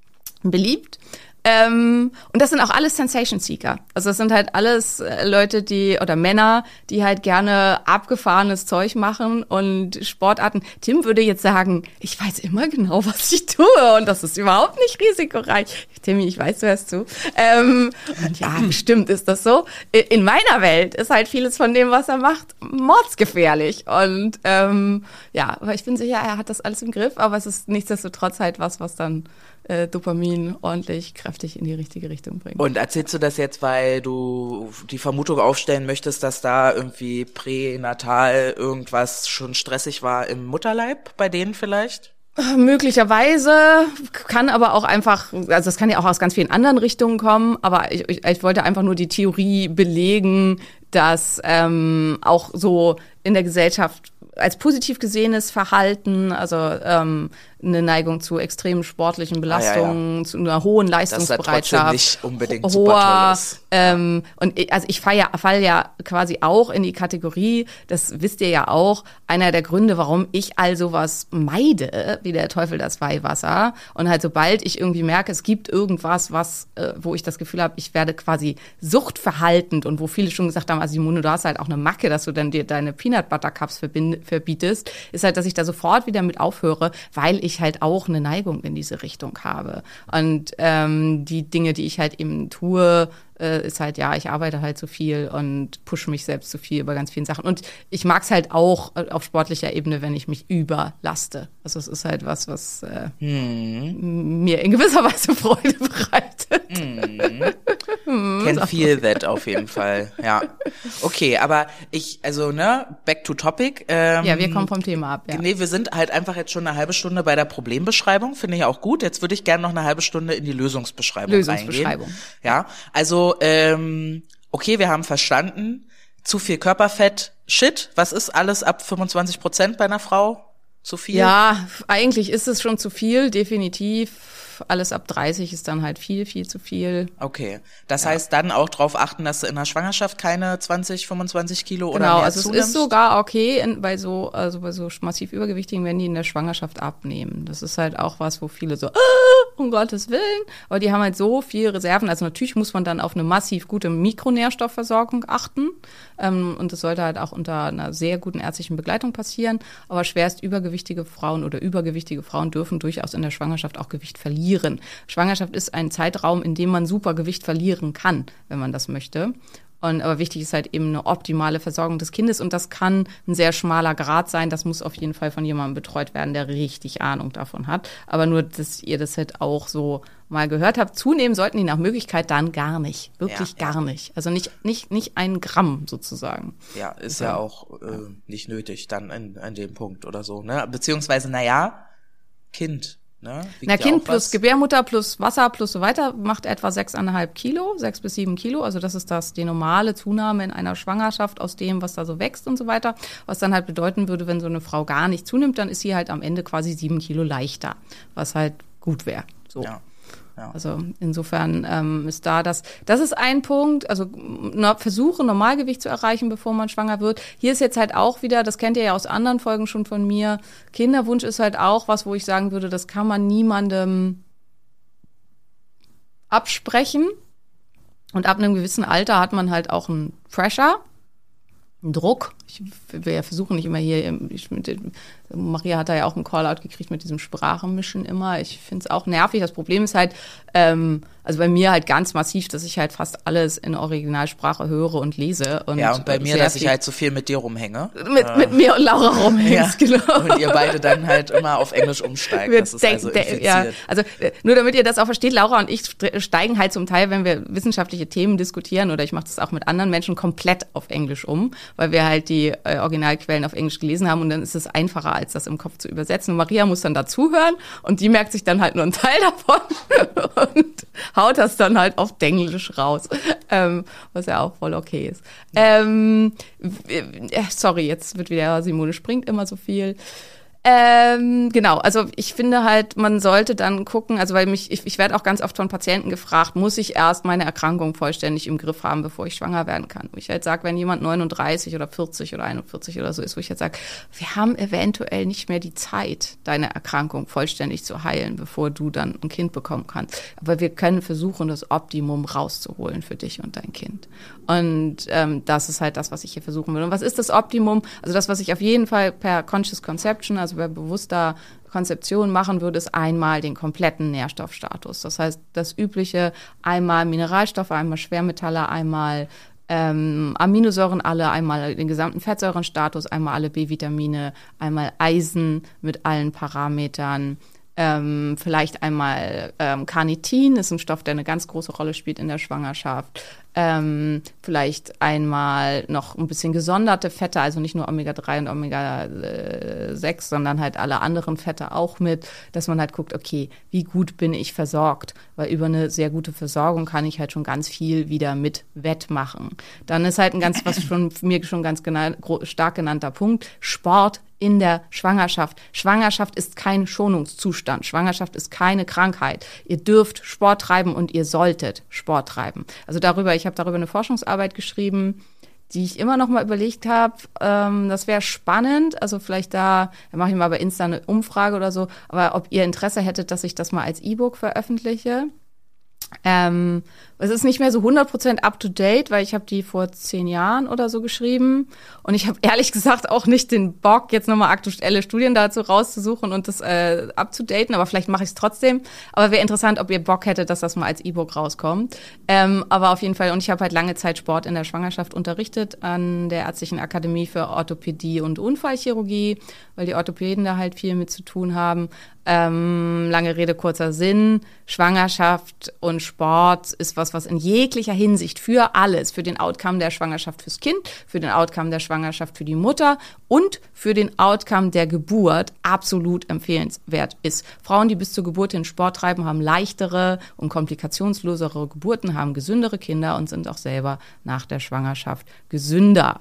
beliebt. Ähm, und das sind auch alles Sensation Seeker. Also das sind halt alles äh, Leute, die oder Männer, die halt gerne abgefahrenes Zeug machen und Sportarten. Tim würde jetzt sagen, ich weiß immer genau, was ich tue und das ist überhaupt nicht risikoreich. Timmy, ich weiß, du hörst zu. Ähm, und ja, *laughs* bestimmt ist das so. In meiner Welt ist halt vieles von dem, was er macht, mordsgefährlich. Und ähm, ja, aber ich bin sicher, er hat das alles im Griff, aber es ist nichtsdestotrotz halt was, was dann äh, Dopamin ordentlich kräftig in die richtige Richtung bringt. Und erzählst du das jetzt, weil du die Vermutung aufstellen möchtest, dass da irgendwie pränatal irgendwas schon stressig war im Mutterleib bei denen vielleicht? Möglicherweise kann aber auch einfach, also das kann ja auch aus ganz vielen anderen Richtungen kommen, aber ich, ich, ich wollte einfach nur die Theorie belegen, dass ähm, auch so in der Gesellschaft als positiv gesehenes Verhalten, also ähm, eine Neigung zu extremen sportlichen Belastungen, ah, ja, ja. zu einer hohen Leistungsbereitschaft, das nicht unbedingt hoher, ähm, und ich, also ich fall ja, fall ja quasi auch in die Kategorie, das wisst ihr ja auch, einer der Gründe, warum ich all sowas meide, wie der Teufel das Weihwasser, und halt sobald ich irgendwie merke, es gibt irgendwas, was, äh, wo ich das Gefühl habe, ich werde quasi suchtverhaltend und wo viele schon gesagt haben, also Simone, du hast halt auch eine Macke, dass du dann dir deine Peanut Butter Cups verbietest, ist halt, dass ich da sofort wieder mit aufhöre, weil ich ich halt auch eine Neigung in diese Richtung habe. Und ähm, die Dinge, die ich halt eben tue, äh, ist halt, ja, ich arbeite halt zu viel und pushe mich selbst zu viel über ganz vielen Sachen. Und ich mag es halt auch äh, auf sportlicher Ebene, wenn ich mich überlaste. Also es ist halt was, was äh, hm. mir in gewisser Weise Freude bereitet. Hm. Can so. feel that auf jeden Fall, ja. Okay, aber ich, also, ne, back to topic. Ähm, ja, wir kommen vom Thema ab, ja. Nee, wir sind halt einfach jetzt schon eine halbe Stunde bei der Problembeschreibung, finde ich auch gut. Jetzt würde ich gerne noch eine halbe Stunde in die Lösungsbeschreibung, Lösungsbeschreibung. reingehen. Ja, also ähm, okay, wir haben verstanden, zu viel Körperfett, shit, was ist alles ab 25 Prozent bei einer Frau? Zu viel? Ja, eigentlich ist es schon zu viel, definitiv alles ab 30 ist dann halt viel, viel zu viel. Okay. Das heißt dann auch darauf achten, dass du in der Schwangerschaft keine 20, 25 Kilo oder Genau, mehr also zunimmst? es ist sogar okay, in, bei so, also bei so massiv Übergewichtigen, wenn die in der Schwangerschaft abnehmen. Das ist halt auch was, wo viele so, ah, um Gottes Willen, aber die haben halt so viel Reserven. Also natürlich muss man dann auf eine massiv gute Mikronährstoffversorgung achten. Ähm, und das sollte halt auch unter einer sehr guten ärztlichen Begleitung passieren. Aber schwerst übergewichtige Frauen oder übergewichtige Frauen dürfen durchaus in der Schwangerschaft auch Gewicht verlieren. Schwangerschaft ist ein Zeitraum, in dem man super Gewicht verlieren kann, wenn man das möchte. Und, aber wichtig ist halt eben eine optimale Versorgung des Kindes und das kann ein sehr schmaler Grad sein. Das muss auf jeden Fall von jemandem betreut werden, der richtig Ahnung davon hat. Aber nur, dass ihr das halt auch so mal gehört habt. Zunehmen sollten die nach Möglichkeit dann gar nicht. Wirklich Ja, ja. gar nicht. Also nicht, nicht, nicht ein Gramm sozusagen. Ja, ist ja auch äh, nicht nötig dann in, an dem Punkt oder so, ne? Beziehungsweise, na ja, Kind, ne? Na, Kind plus was. Gebärmutter plus Wasser plus so weiter macht etwa sechseinhalb Kilo, sechs bis sieben Kilo. Also das ist das, die normale Zunahme in einer Schwangerschaft aus dem, was da so wächst und so weiter. Was dann halt bedeuten würde, wenn so eine Frau gar nicht zunimmt, dann ist sie halt am Ende quasi sieben Kilo leichter. Was halt gut wäre. So. Ja. Also insofern ähm, ist da das, das ist ein Punkt, also na, versuche Normalgewicht zu erreichen, bevor man schwanger wird. Hier ist jetzt halt auch wieder, das kennt ihr ja aus anderen Folgen schon von mir, Kinderwunsch ist halt auch was, wo ich sagen würde, das kann man niemandem absprechen. Und ab einem gewissen Alter hat man halt auch einen Pressure, einen Druck. Ich will ja versuchen nicht immer hier, dem- Maria hat da ja auch einen Callout gekriegt mit diesem Sprachenmischen immer. Ich finde es auch nervig. Das Problem ist halt, ähm, also bei mir halt ganz massiv, dass ich halt fast alles in Originalsprache höre und lese. Und ja, und bei äh, mir, dass ich halt so viel mit dir rumhänge. mit, mit mir und Laura Ja. rumhängst, genau. Und ihr beide dann halt immer auf Englisch umsteigt. Wir Das ist also infiziert. ja, also äh, nur damit ihr das auch versteht, Laura und ich st- steigen halt zum Teil, wenn wir wissenschaftliche Themen diskutieren oder ich mache das auch mit anderen Menschen komplett auf Englisch um, weil wir halt die äh, Originalquellen auf Englisch gelesen haben und dann ist es einfacher, als das im Kopf zu übersetzen. Und Maria muss dann dazuhören und die merkt sich dann halt nur einen Teil *laughs* davon und haut das dann halt auf Denglisch raus, ähm, was ja auch voll okay ist. Ähm, äh, sorry, jetzt wird wieder Simone springt immer so viel. Ähm, genau, also ich finde halt, man sollte dann gucken, also weil mich, ich, ich werde auch ganz oft von Patienten gefragt, muss ich erst meine Erkrankung vollständig im Griff haben, bevor ich schwanger werden kann? Wo ich halt sage, wenn jemand 39 oder 40 oder 41 oder so ist, wo ich halt sage, wir haben eventuell nicht mehr die Zeit, deine Erkrankung vollständig zu heilen, bevor du dann ein Kind bekommen kannst. Aber wir können versuchen, das Optimum rauszuholen für dich und dein Kind. Und ähm, das ist halt das, was ich hier versuchen will. Und was ist das Optimum? Also das, was ich auf jeden Fall per Conscious Conception, also bei bewusster Konzeption machen würde, ist einmal den kompletten Nährstoffstatus. Das heißt, das übliche einmal Mineralstoffe, einmal Schwermetalle, einmal ähm, Aminosäuren alle, einmal den gesamten Fettsäurenstatus, einmal alle B-Vitamine, einmal Eisen mit allen Parametern, ähm, vielleicht einmal ähm, Carnitin, ist ein Stoff, der eine ganz große Rolle spielt in der Schwangerschaft. Ähm, vielleicht einmal noch ein bisschen gesonderte Fette, also nicht nur Omega-3 und Omega-6, sondern halt alle anderen Fette auch mit, dass man halt guckt, okay, wie gut bin ich versorgt? Weil über eine sehr gute Versorgung kann ich halt schon ganz viel wieder mit wettmachen. Dann ist halt ein ganz, was schon *clears throat* mir schon ganz gena- gro- stark genannter Punkt, Sport in der Schwangerschaft. Schwangerschaft ist kein Schonungszustand. Schwangerschaft ist keine Krankheit. Ihr dürft Sport treiben und ihr solltet Sport treiben. Also darüber, ich habe darüber eine Forschungsarbeit geschrieben, die ich immer noch mal überlegt habe, ähm, das wäre spannend. Also vielleicht da, da mache ich mal bei Insta eine Umfrage oder so, aber ob ihr Interesse hättet, dass ich das mal als E-Book veröffentliche. Ähm, es ist nicht mehr so 100% up-to-date, weil ich habe die vor zehn Jahren oder so geschrieben. Und ich habe *laughs* ehrlich gesagt auch nicht den Bock, jetzt nochmal aktuelle Studien dazu rauszusuchen und das äh, up-to-daten. Aber vielleicht mache ich es trotzdem. Aber wäre interessant, ob ihr Bock hättet, dass das mal als E-Book rauskommt. Ähm, aber auf jeden Fall, und ich habe halt lange Zeit Sport in der Schwangerschaft unterrichtet an der Ärztlichen Akademie für Orthopädie und Unfallchirurgie, weil die Orthopäden da halt viel mit zu tun haben. Ähm, lange Rede, kurzer Sinn. Schwangerschaft und Sport ist was, was in jeglicher Hinsicht für alles, für den Outcome der Schwangerschaft fürs Kind, für den Outcome der Schwangerschaft für die Mutter und für den Outcome der Geburt absolut empfehlenswert ist. Frauen, die bis zur Geburt den Sport treiben, haben leichtere und komplikationslosere Geburten, haben gesündere Kinder und sind auch selber nach der Schwangerschaft gesünder.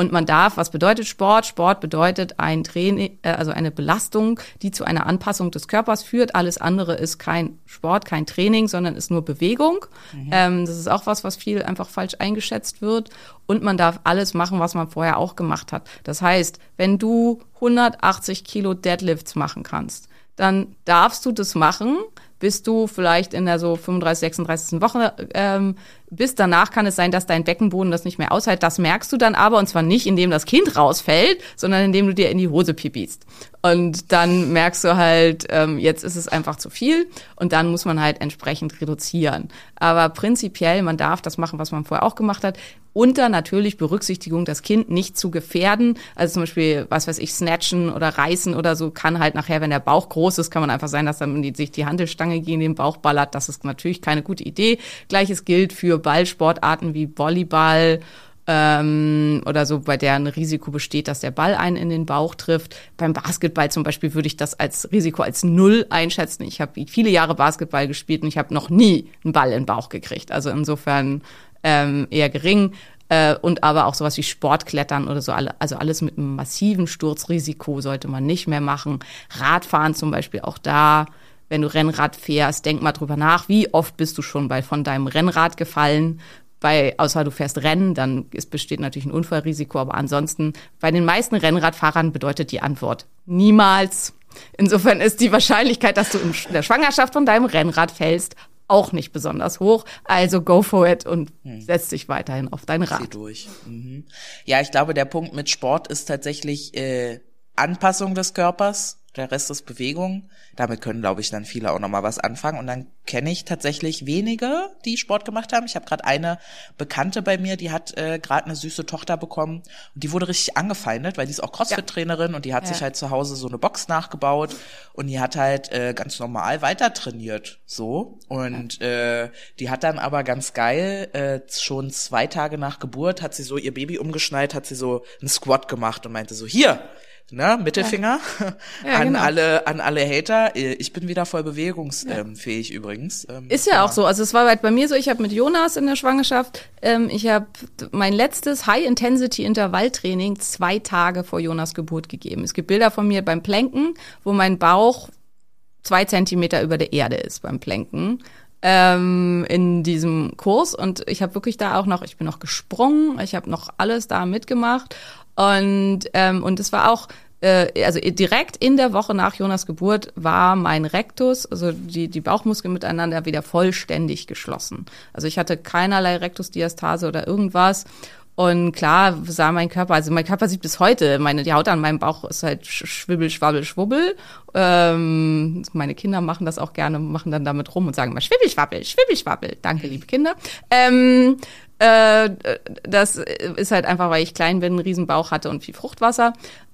Und man darf, was bedeutet Sport? Sport bedeutet ein Training, äh, also eine Belastung, die zu einer Anpassung des Körpers führt. Alles andere ist kein Sport, kein Training, sondern ist nur Bewegung. Mhm. Ähm, das ist auch was, was viel einfach falsch eingeschätzt wird. Und man darf alles machen, was man vorher auch gemacht hat. Das heißt, wenn du 180 Kilo Deadlifts machen kannst, dann darfst du das machen, bis du vielleicht in der so 35, 36. Woche ähm, bis danach kann es sein, dass dein Beckenboden das nicht mehr aushält. Das merkst du dann aber und zwar nicht, indem das Kind rausfällt, sondern indem du dir in die Hose pipist. Und dann merkst du halt, ähm, jetzt ist es einfach zu viel und dann muss man halt entsprechend reduzieren. Aber prinzipiell, man darf das machen, was man vorher auch gemacht hat unter natürlich Berücksichtigung, das Kind nicht zu gefährden. Also zum Beispiel, was weiß ich, snatchen oder reißen oder so kann halt nachher, wenn der Bauch groß ist, kann man einfach sein, dass dann die, sich die Handelstange gegen den Bauch ballert. Das ist natürlich keine gute Idee. Gleiches gilt für Ballsportarten wie Volleyball ähm, oder so, bei der ein Risiko besteht, dass der Ball einen in den Bauch trifft. Beim Basketball zum Beispiel würde ich das als Risiko als null einschätzen. Ich habe viele Jahre Basketball gespielt und ich habe noch nie einen Ball in den Bauch gekriegt. Also insofern ähm, eher gering. Äh, und aber auch sowas wie Sportklettern oder so, also alles mit einem massiven Sturzrisiko sollte man nicht mehr machen. Radfahren zum Beispiel auch da wenn du Rennrad fährst, denk mal drüber nach, wie oft bist du schon bei von deinem Rennrad gefallen? Bei, außer du fährst Rennen, dann ist, besteht natürlich ein Unfallrisiko, aber ansonsten bei den meisten Rennradfahrern bedeutet die Antwort niemals. Insofern ist die Wahrscheinlichkeit, dass du in der Schwangerschaft von deinem Rennrad fällst, auch nicht besonders hoch. Also go for it und hm. setz dich weiterhin auf dein Rad. Zieh durch. Mhm. Ja, ich glaube, der Punkt mit Sport ist tatsächlich äh, Anpassung des Körpers der Rest ist Bewegung. Damit können, glaube ich, dann viele auch nochmal was anfangen. Und dann kenne ich tatsächlich wenige, die Sport gemacht haben. Ich habe gerade eine Bekannte bei mir, die hat äh, gerade eine süße Tochter bekommen und die wurde richtig angefeindet, weil die ist auch Crossfit-Trainerin und die hat ja. sich halt zu Hause so eine Box nachgebaut und die hat halt äh, ganz normal weiter trainiert. So. Und ja. äh, die hat dann aber ganz geil, äh, schon zwei Tage nach Geburt, hat sie so ihr Baby umgeschnallt, hat sie so einen Squat gemacht und meinte so, hier, ne, Mittelfinger ja. Ja, *laughs* an genau. alle an alle Hater. Ich bin wieder voll bewegungsfähig ja. übrigens. Ähm, ist ja, auch so. Also es war halt bei mir so. Ich habe mit Jonas in der Schwangerschaft. Ähm, ich habe mein letztes High Intensity Intervalltraining zwei Tage vor Jonas Geburt gegeben. Es gibt Bilder von mir beim Planken, wo mein Bauch zwei Zentimeter über der Erde ist beim Planken ähm, in diesem Kurs und ich habe wirklich da auch noch, ich bin noch gesprungen, ich habe noch alles da mitgemacht und, ähm, und es war auch, äh, also direkt in der Woche nach Jonas Geburt war mein Rektus, also die, die Bauchmuskeln miteinander wieder vollständig geschlossen. Also ich hatte keinerlei Rektusdiastase oder irgendwas. Und klar sah mein Körper, also mein Körper sieht bis heute, meine, die Haut an meinem Bauch ist halt schwibbel, schwabbel, schwubbel. Ähm, meine Kinder machen das auch gerne, machen dann damit rum und sagen immer schwibbel, schwabbel, schwibbel, schwabbel. Danke, liebe Kinder. Ähm, äh, das ist halt einfach, weil ich klein bin, einen riesen Bauch hatte und viel Fruchtwasser.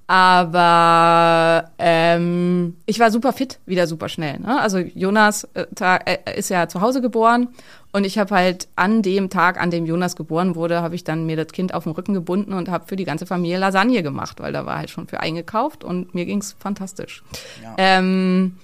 Aber ähm, ich war super fit, wieder super schnell. Ne? Also Jonas äh, äh, ist ja zu Hause geboren und ich habe halt an dem Tag, an dem Jonas geboren wurde, habe ich dann mir das Kind auf den Rücken gebunden und habe für die ganze Familie Lasagne gemacht, weil da war halt schon für eingekauft und mir ging's fantastisch. Ja. Ähm,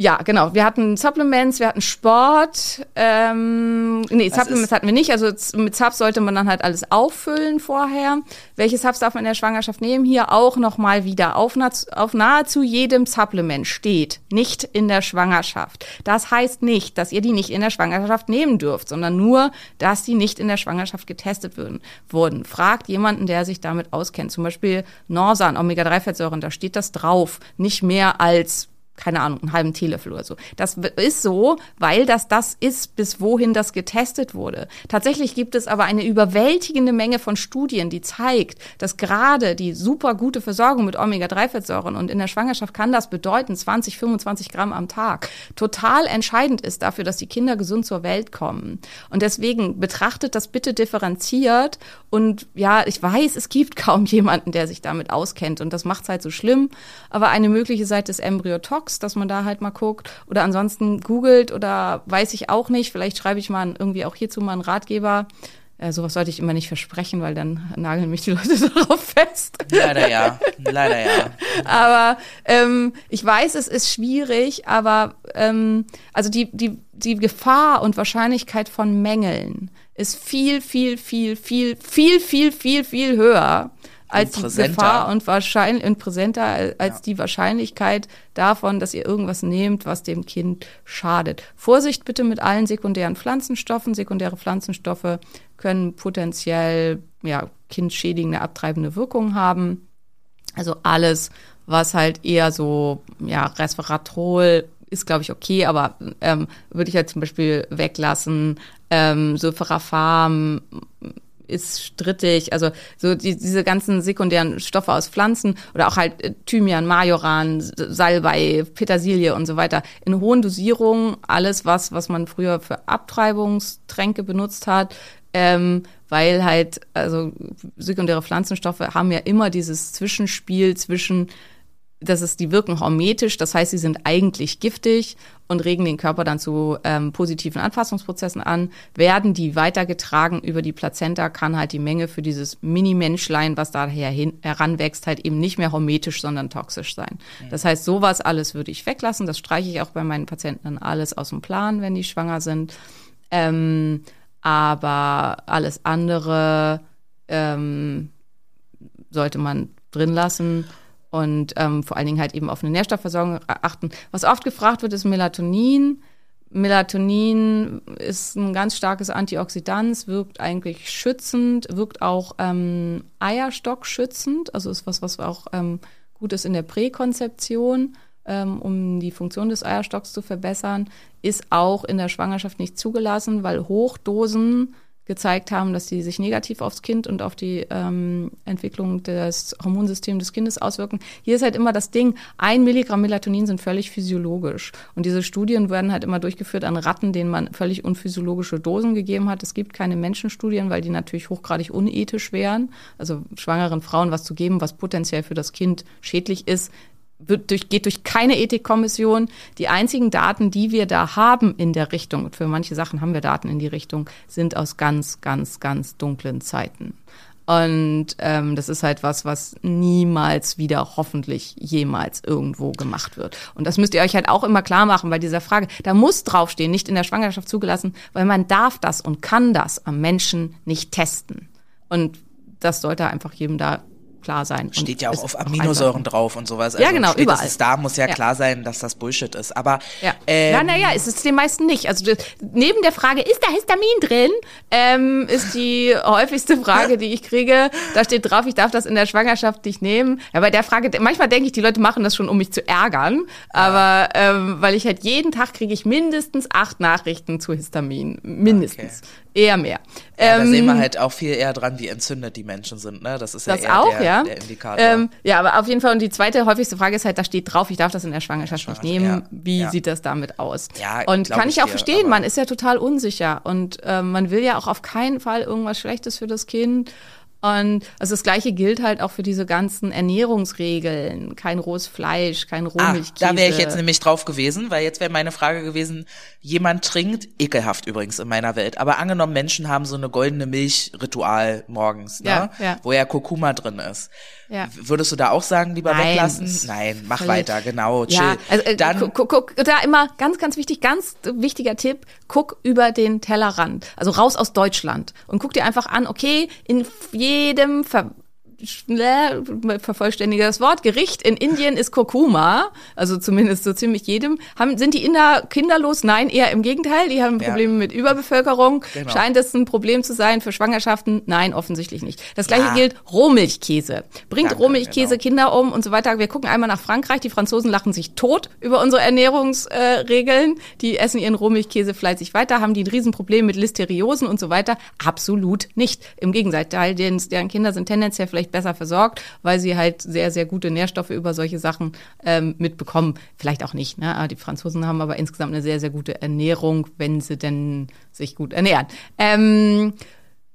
ja, genau. Wir hatten Supplements, wir hatten Sport. Ähm, nee, Was Supplements ist? hatten wir nicht. Also mit Subs sollte man dann halt alles auffüllen vorher. Welche Subs darf man in der Schwangerschaft nehmen? Hier auch nochmal wieder auf, auf nahezu jedem Supplement steht nicht in der Schwangerschaft. Das heißt nicht, dass ihr die nicht in der Schwangerschaft nehmen dürft, sondern nur, dass die nicht in der Schwangerschaft getestet würden, wurden. Fragt jemanden, der sich damit auskennt. Zum Beispiel Norsan, Omega-3-Fettsäuren, da steht das drauf. Nicht mehr als keine Ahnung, einen halben Teelöffel oder so. Das ist so, weil das das ist, bis wohin das getestet wurde. Tatsächlich gibt es aber eine überwältigende Menge von Studien, die zeigt, dass gerade die super gute Versorgung mit Omega-3-Fettsäuren und in der Schwangerschaft kann das bedeuten 20, 25 Gramm am Tag total entscheidend ist dafür, dass die Kinder gesund zur Welt kommen. Und deswegen betrachtet das bitte differenziert und ja, ich weiß, es gibt kaum jemanden, der sich damit auskennt und das macht es halt so schlimm. Aber eine mögliche Seite ist Embryotox dass man da halt mal guckt. Oder ansonsten googelt oder weiß ich auch nicht. Vielleicht schreibe ich mal irgendwie auch hierzu mal einen Ratgeber. Äh, sowas sollte ich immer nicht versprechen, weil dann nageln mich die Leute *laughs* darauf fest. Leider ja, leider ja. aber ähm, ich weiß, es ist schwierig, aber ähm, also die, die, die Gefahr und Wahrscheinlichkeit von Mängeln ist viel, viel, viel, viel, viel, viel, viel, viel höher als die. Gefahr und wahrscheinlich und präsenter als die Wahrscheinlichkeit davon, dass ihr irgendwas nehmt, was dem Kind schadet. Vorsicht bitte mit allen sekundären Pflanzenstoffen. Sekundäre Pflanzenstoffe können potenziell ja, kindschädigende, abtreibende Wirkungen haben. Also alles, was halt eher so, ja, Resveratrol ist, glaube ich, okay, aber ähm, würde ich halt zum Beispiel weglassen. Ähm, Sulforafam ist strittig, also so die, diese ganzen sekundären Stoffe aus Pflanzen oder auch halt äh, Thymian, Majoran, Salbei, Petersilie und so weiter in hohen Dosierungen, alles was, was man früher für Abtreibungstränke benutzt hat, ähm, weil halt, also sekundäre Pflanzenstoffe haben ja immer dieses Zwischenspiel zwischen das ist, die wirken hormetisch, das heißt, sie sind eigentlich giftig und regen den Körper dann zu ähm, positiven Anpassungsprozessen an. Werden die weitergetragen über die Plazenta, kann halt die Menge für dieses Mini-Menschlein, was daher hin, heranwächst, halt eben nicht mehr hormetisch, sondern toxisch sein. Das heißt, sowas alles würde ich weglassen. Das streiche ich auch bei meinen Patienten dann alles aus dem Plan, wenn die schwanger sind. Ähm, aber alles andere ähm, sollte man drin lassen und ähm, vor allen Dingen halt eben auf eine Nährstoffversorgung achten. Was oft gefragt wird, ist Melatonin. Melatonin ist ein ganz starkes Antioxidant, wirkt eigentlich schützend, wirkt auch ähm, Eierstock schützend, also ist was, was auch ähm, gut ist in der Präkonzeption, ähm, um die Funktion des Eierstocks zu verbessern, ist auch in der Schwangerschaft nicht zugelassen, weil Hochdosen gezeigt haben, dass die sich negativ aufs Kind und auf die ähm, Entwicklung des Hormonsystems des Kindes auswirken. Hier ist halt immer das Ding, ein Milligramm Melatonin sind völlig physiologisch. Und diese Studien werden halt immer durchgeführt an Ratten, denen man völlig unphysiologische Dosen gegeben hat. Es gibt keine Menschenstudien, weil die natürlich hochgradig unethisch wären. Also schwangeren Frauen was zu geben, was potenziell für das Kind schädlich ist, wird durch, geht durch keine Ethikkommission. Die einzigen Daten, die wir da haben in der Richtung, und für manche Sachen haben wir Daten in die Richtung, sind aus ganz, ganz, ganz dunklen Zeiten. Und ähm, das ist halt was, was niemals wieder hoffentlich jemals irgendwo gemacht wird. Und das müsst ihr euch halt auch immer klar machen bei dieser Frage. Da muss draufstehen, nicht in der Schwangerschaft zugelassen, weil man darf das und kann das am Menschen nicht testen. Und das sollte einfach jedem da klar sein. Steht ja auch auf Aminosäuren drauf und sowas. Ja, genau, überall. da muss ja, Ja. klar sein, dass das Bullshit ist. Aber Ja, ähm, ja naja, es ist den meisten nicht. Also das, neben der Frage, ist da Histamin drin, ähm, ist die häufigste Frage, die ich kriege, da steht drauf, ich darf das in der Schwangerschaft nicht nehmen. Ja, bei der Frage, manchmal denke ich, die Leute machen das schon, um mich zu ärgern, aber ähm, weil ich halt jeden Tag kriege ich mindestens acht Nachrichten zu Histamin. Mindestens. Eher mehr. ja, da Ähm, sehen wir halt auch viel eher dran, wie entzündet die Menschen sind. Ne? Das ist ja das eher auch, der, ja. der Indikator. Ähm, ja, aber auf jeden Fall. Und die zweite häufigste Frage ist halt, da steht drauf, ich darf das in der Schwangerschaft nicht nehmen. ja, Wie ja. sieht das damit aus? Ja, und kann ich ich auch dir, verstehen, man ist ja total unsicher. Und ähm, man will ja auch auf keinen Fall irgendwas Schlechtes für das Kind. Und also das gleiche gilt halt auch für diese ganzen Ernährungsregeln. Kein rohes Fleisch, kein Ah, Rohmilchkäse. da wäre ich jetzt nämlich drauf gewesen, weil jetzt wäre meine Frage gewesen, jemand trinkt, ekelhaft übrigens in meiner Welt, aber angenommen Menschen haben so eine goldene Milch-Ritual morgens, ne? Ja, ja. wo ja Kurkuma drin ist. Ja. Würdest du da auch sagen, lieber Nein, weglassen? Nein, mach völlig- weiter, genau, chill. Ja, also äh, Dann, guck, guck, guck, da immer ganz, ganz wichtig, ganz wichtiger Tipp, guck über den Tellerrand, also raus aus Deutschland und guck dir einfach an, okay, in jedem Ver äh, vervollständige das Wort. Gericht in Indien ist Kurkuma, also zumindest so ziemlich jedem. Haben, sind die Inder kinderlos? Nein, eher im Gegenteil. Die haben Ja. Probleme mit Überbevölkerung. Genau. Scheint es ein Problem zu sein für Schwangerschaften? Nein, offensichtlich nicht. Das gleiche Ja. gilt Rohmilchkäse. Bringt Danke, Rohmilchkäse genau. Kinder um und so weiter. Wir gucken einmal nach Frankreich. Die Franzosen lachen sich tot über unsere Ernährungsregeln. Äh, die essen ihren Rohmilchkäse fleißig weiter. Haben die ein Riesenproblem mit Listeriosen und so weiter? Absolut nicht. Im Gegenteil, deren Kinder sind tendenziell vielleicht besser versorgt, weil sie halt sehr, sehr gute Nährstoffe über solche Sachen ähm, mitbekommen. Vielleicht auch nicht. Ne? Die Franzosen haben aber insgesamt eine sehr, sehr gute Ernährung, wenn sie denn sich gut ernähren. Ähm,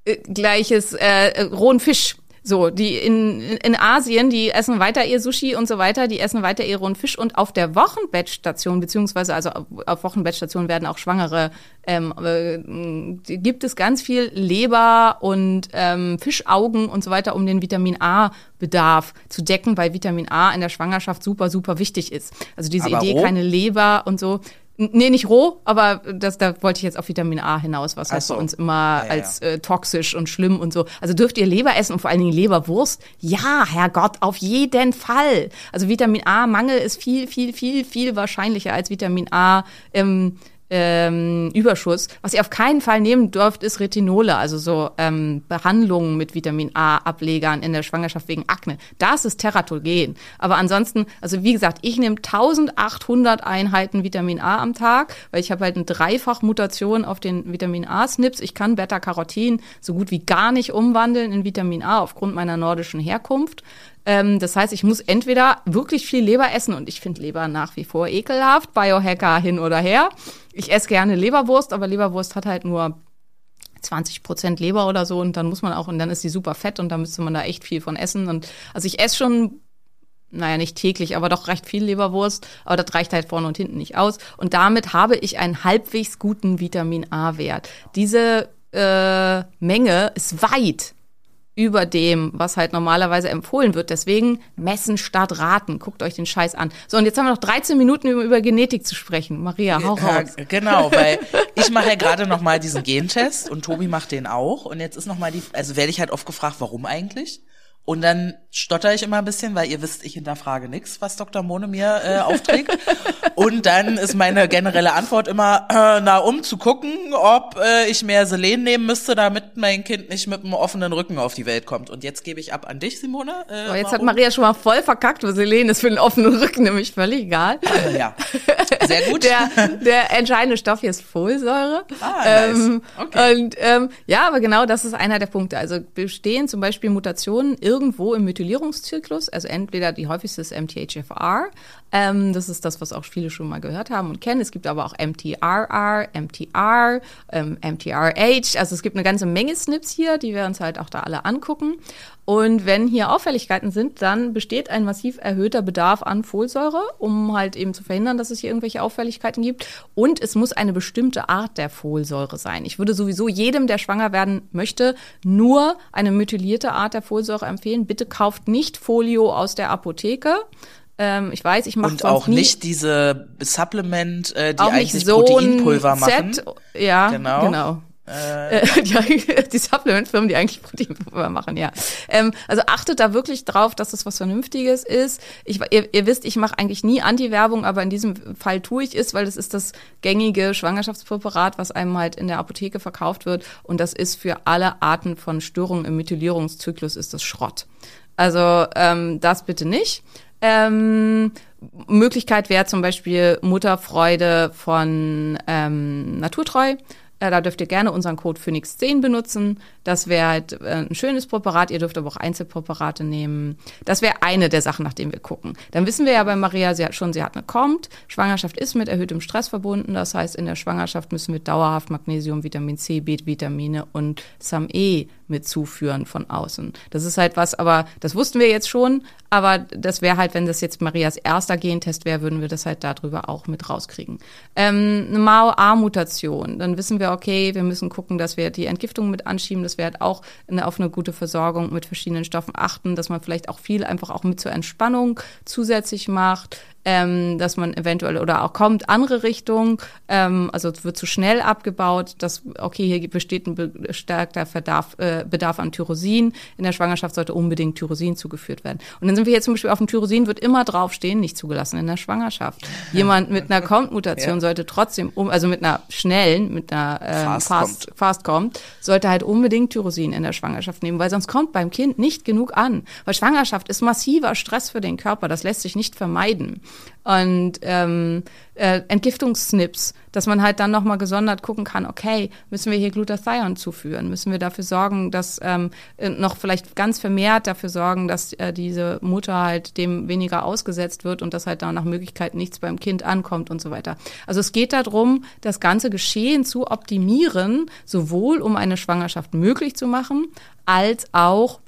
äh, gleiches äh, äh, rohen Fisch. So, die in, in Asien, die essen weiter ihr Sushi und so weiter, die essen weiter ihr rohen Fisch und auf der Wochenbettstation, beziehungsweise also auf, Wochenbettstationen werden auch Schwangere, ähm, äh, gibt es ganz viel Leber und ähm, Fischaugen und so weiter, um den Vitamin A-Bedarf zu decken, weil Vitamin A in der Schwangerschaft super, super wichtig ist. Also diese Aber Idee, roh? keine Leber und so, Nee, nicht roh, aber das, da wollte ich jetzt auf Vitamin A hinaus, was Ach halt so. bei uns immer Ja, ja, als äh, toxisch und schlimm und so. Also dürft ihr Leber essen und vor allen Dingen Leberwurst? Ja, Herrgott, auf jeden Fall. Also Vitamin A-Mangel ist viel, viel, viel, viel wahrscheinlicher als Vitamin A im ähm, Überschuss. Was ihr auf keinen Fall nehmen dürft, ist Retinole, also so ähm, Behandlungen mit Vitamin A-Ablegern in der Schwangerschaft wegen Akne. Das ist Teratogen. Aber ansonsten, also wie gesagt, ich nehme 1800 Einheiten Vitamin A am Tag, weil ich habe halt eine Dreifachmutation auf den Vitamin A-Snips. Ich kann Beta-Carotin so gut wie gar nicht umwandeln in Vitamin A aufgrund meiner nordischen Herkunft. Ähm, das heißt, ich muss entweder wirklich viel Leber essen und ich finde Leber nach wie vor ekelhaft, Biohacker hin oder her. Ich esse gerne Leberwurst, aber Leberwurst hat halt nur 20 Prozent Leber oder so und dann muss man auch, und dann ist die super fett und da müsste man da echt viel von essen. Und also ich esse schon, naja, nicht täglich, aber doch recht viel Leberwurst, aber das reicht halt vorne und hinten nicht aus. Und damit habe ich einen halbwegs guten Vitamin A-Wert. Diese äh, Menge ist weit über dem, was halt normalerweise empfohlen wird. Deswegen messen statt raten. Guckt euch den Scheiß an. So, und jetzt haben wir noch 13 Minuten, um über Genetik zu sprechen. Maria, hau Ja, raus. genau, *laughs* weil ich mache ja gerade noch mal diesen Gentest und Tobi macht den auch und jetzt ist noch mal die also werde ich halt oft gefragt, warum eigentlich? Und dann stotter ich immer ein bisschen, weil ihr wisst, ich hinterfrage nichts, was Dr. Mone mir äh, aufträgt. *laughs* Und dann ist meine generelle Antwort immer, äh, na, um zu gucken, ob äh, ich mehr Selen nehmen müsste, damit mein Kind nicht mit einem offenen Rücken auf die Welt kommt. Und jetzt gebe ich ab an dich, Simone. Äh, So, jetzt hat? Maria schon mal voll verkackt, was Selene ist für den offenen Rücken, nämlich völlig egal. Äh, ja, sehr gut. Der, der entscheidende Stoff hier ist Folsäure. Ah, nice. ähm, Okay. Und ähm, ja, aber genau das ist einer der Punkte. Also bestehen zum Beispiel Mutationen irgendwo im Methylierungszyklus. Also entweder die häufigste ist MTHFR. Ähm, das ist das, was auch viele schon mal gehört haben und kennen. Es gibt aber auch MTRR, MTR, ähm, MTRH. Also es gibt eine ganze Menge Snips hier, die wir uns halt auch da alle angucken. Und wenn hier Auffälligkeiten sind, dann besteht ein massiv erhöhter Bedarf an Folsäure, um halt eben zu verhindern, dass es hier irgendwelche Auffälligkeiten gibt. Und es muss eine bestimmte Art der Folsäure sein. Ich würde sowieso jedem, der schwanger werden möchte, nur eine methylierte Art der Folsäure empfehlen. Bitte kauft nicht Folio aus der Apotheke. Ähm, ich weiß, ich mache Und auch nicht diese Supplement, äh, die auch eigentlich so ein Proteinpulver machen. Set. Ja, Genau. genau. Äh, *laughs* die, *laughs* die Supplementfirmen, die eigentlich Proteinpulver machen, ja. Ähm, also achtet da wirklich drauf, dass das was Vernünftiges ist. Ich, ihr, ihr wisst, ich mache eigentlich nie Anti-Werbung, aber in diesem Fall tue ich es, weil das ist das gängige Schwangerschaftspräparat, was einem halt in der Apotheke verkauft wird. Und das ist für alle Arten von Störungen im Methylierungszyklus ist das Schrott. Also ähm, das bitte nicht. Ähm, Möglichkeit wäre zum Beispiel Mutterfreude von ähm, Naturtreu. Äh, da dürft ihr gerne unseren Code Phoenix10 benutzen. Das wäre halt äh, ein schönes Präparat. Ihr dürft aber auch Einzelpräparate nehmen. Das wäre eine der Sachen, nach denen wir gucken. Dann wissen wir ja bei Maria sie hat schon, sie hat eine Kommt. Schwangerschaft ist mit erhöhtem Stress verbunden. Das heißt, in der Schwangerschaft müssen wir dauerhaft Magnesium, Vitamin C, B-Vitamine und SAM-E mit zuführen von außen. Das ist halt was, aber das wussten wir jetzt schon. Aber das wäre halt, wenn das jetzt Marias erster Gentest wäre, würden wir das halt darüber auch mit rauskriegen. Ähm, eine MAO-A-Mutation, dann wissen wir, okay, wir müssen gucken, dass wir die Entgiftung mit anschieben, dass halt auch eine, auf eine gute Versorgung mit verschiedenen Stoffen achten, dass man vielleicht auch viel einfach auch mit zur Entspannung zusätzlich macht, ähm, dass man eventuell oder auch kommt andere Richtung, ähm, also es wird zu schnell abgebaut, dass okay hier besteht ein bestärkter Bedarf, äh, Bedarf an Tyrosin. In der Schwangerschaft sollte unbedingt Tyrosin zugeführt werden. Und dann sind wir jetzt zum Beispiel auf dem Tyrosin wird immer draufstehen, nicht zugelassen in der Schwangerschaft. Jemand mit einer Kommt-Mutation *laughs* Ja. sollte trotzdem, um, also mit einer schnellen, mit einer ähm, Fast fast, fast kommt, sollte halt unbedingt Tyrosin in der Schwangerschaft nehmen, weil sonst kommt beim Kind nicht genug an. Weil Schwangerschaft ist massiver Stress für den Körper, das lässt sich nicht vermeiden. Und ähm, äh, Entgiftungssnips, dass man halt dann nochmal gesondert gucken kann, okay, müssen wir hier Glutathion zuführen? Müssen wir dafür sorgen, dass ähm, äh, noch vielleicht ganz vermehrt dafür sorgen, dass äh, diese Mutter halt dem weniger ausgesetzt wird und dass halt da nach Möglichkeit nichts beim Kind ankommt und so weiter. Also es geht darum, das ganze Geschehen zu optimieren, sowohl um eine Schwangerschaft möglich zu machen, als auch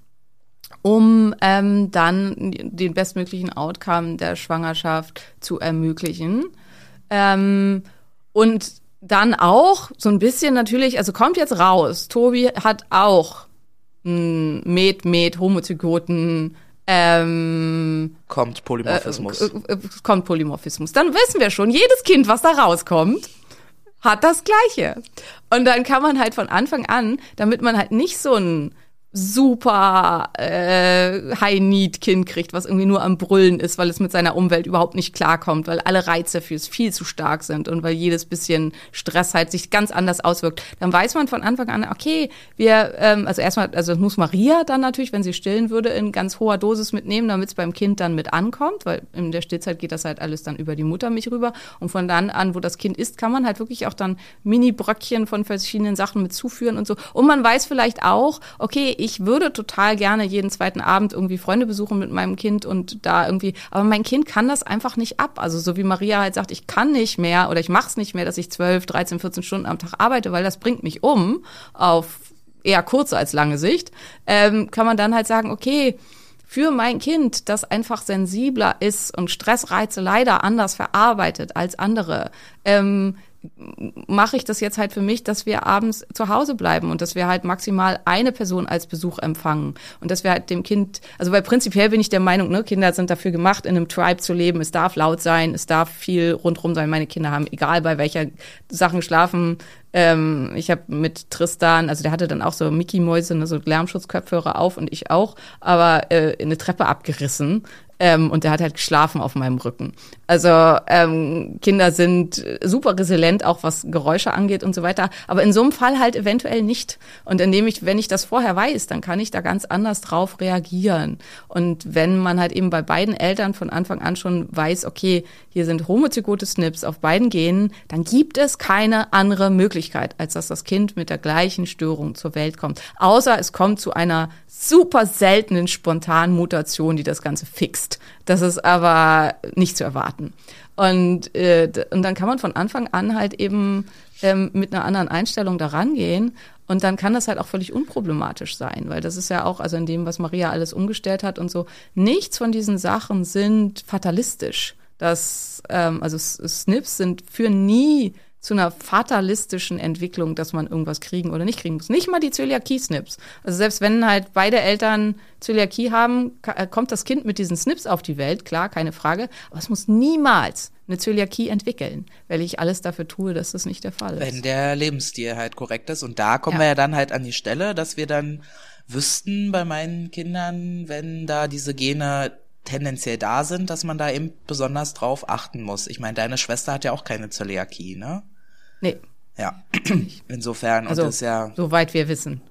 um ähm, dann den bestmöglichen Outcome der Schwangerschaft zu ermöglichen. Ähm, und dann auch so ein bisschen natürlich, also kommt jetzt raus, Tobi hat auch einen Med, Med, Homozygoten ähm, Kommt Polymorphismus. äh, äh, kommt Polymorphismus. Dann wissen wir schon, jedes Kind, was da rauskommt, hat das Gleiche. Und dann kann man halt von Anfang an, damit man halt nicht so ein super äh, High-Need-Kind kriegt, was irgendwie nur am Brüllen ist, weil es mit seiner Umwelt überhaupt nicht klarkommt, weil alle Reize für es viel zu stark sind und weil jedes bisschen Stress halt sich ganz anders auswirkt, dann weiß man von Anfang an, okay, wir, ähm, also erstmal, also es muss Maria dann natürlich, wenn sie stillen würde, in ganz hoher Dosis mitnehmen, damit es beim Kind dann mit ankommt, weil in der Stillzeit geht das halt alles dann über die Muttermilch rüber und von dann an, wo das Kind ist, kann man halt wirklich auch dann Mini-Bröckchen von verschiedenen Sachen mit zuführen und so. Und man weiß vielleicht auch, okay, ich würde total gerne jeden zweiten Abend irgendwie Freunde besuchen mit meinem Kind und da irgendwie, aber mein Kind kann das einfach nicht ab. Also so wie Maria halt sagt, ich kann nicht mehr oder ich mache es nicht mehr, dass ich 12, 13, 14 Stunden am Tag arbeite, weil das bringt mich um auf eher kurze als lange Sicht, ähm, kann man dann halt sagen, okay, für mein Kind, das einfach sensibler ist und Stressreize leider anders verarbeitet als andere, ähm, mache ich das jetzt halt für mich, dass wir abends zu Hause bleiben und dass wir halt maximal eine Person als Besuch empfangen und dass wir halt dem Kind, also weil prinzipiell bin ich der Meinung, ne, Kinder sind dafür gemacht, in einem Tribe zu leben. Es darf laut sein, es darf viel rundrum sein. Meine Kinder haben, egal bei welcher Sachen schlafen, ähm, ich habe mit Tristan, also der hatte dann auch so Mickey-Mäuse, ne, so Lärmschutzkopfhörer auf und ich auch, aber äh, eine Treppe abgerissen. Ähm, und der hat halt geschlafen auf meinem Rücken. Also ähm, Kinder sind super resilient, auch was Geräusche angeht und so weiter. Aber in so einem Fall halt eventuell nicht. Und indem ich, wenn ich das vorher weiß, dann kann ich da ganz anders drauf reagieren. Und wenn man halt eben bei beiden Eltern von Anfang an schon weiß, okay, hier sind homozygote Snips auf beiden Genen, dann gibt es keine andere Möglichkeit, als dass das Kind mit der gleichen Störung zur Welt kommt. Außer es kommt zu einer super seltenen spontanen Mutation, die das Ganze fixt. Das ist aber nicht zu erwarten. Und, äh, und dann kann man von Anfang an halt eben ähm, mit einer anderen Einstellung da rangehen. Und dann kann das halt auch völlig unproblematisch sein, weil das ist ja auch, also in dem, was Maria alles umgestellt hat und so, nichts von diesen Sachen sind fatalistisch. Das, ähm, also Snips sind für nie zu einer fatalistischen Entwicklung, dass man irgendwas kriegen oder nicht kriegen muss. Nicht mal die Zöliakie-Snips. Also selbst wenn halt beide Eltern Zöliakie haben, äh, kommt das Kind mit diesen Snips auf die Welt, klar, keine Frage. Aber es muss niemals eine Zöliakie entwickeln, weil ich alles dafür tue, dass das nicht der Fall ist. Wenn der Lebensstil halt korrekt ist. Und da kommen Ja. wir ja dann halt an die Stelle, dass wir dann wüssten bei meinen Kindern, wenn da diese Gene tendenziell da sind, dass man da eben besonders drauf achten muss. Ich meine, deine Schwester hat ja auch keine Zöliakie, ne? Nee, Ja. *clears throat* Insofern, also und das ist ja, soweit wir wissen.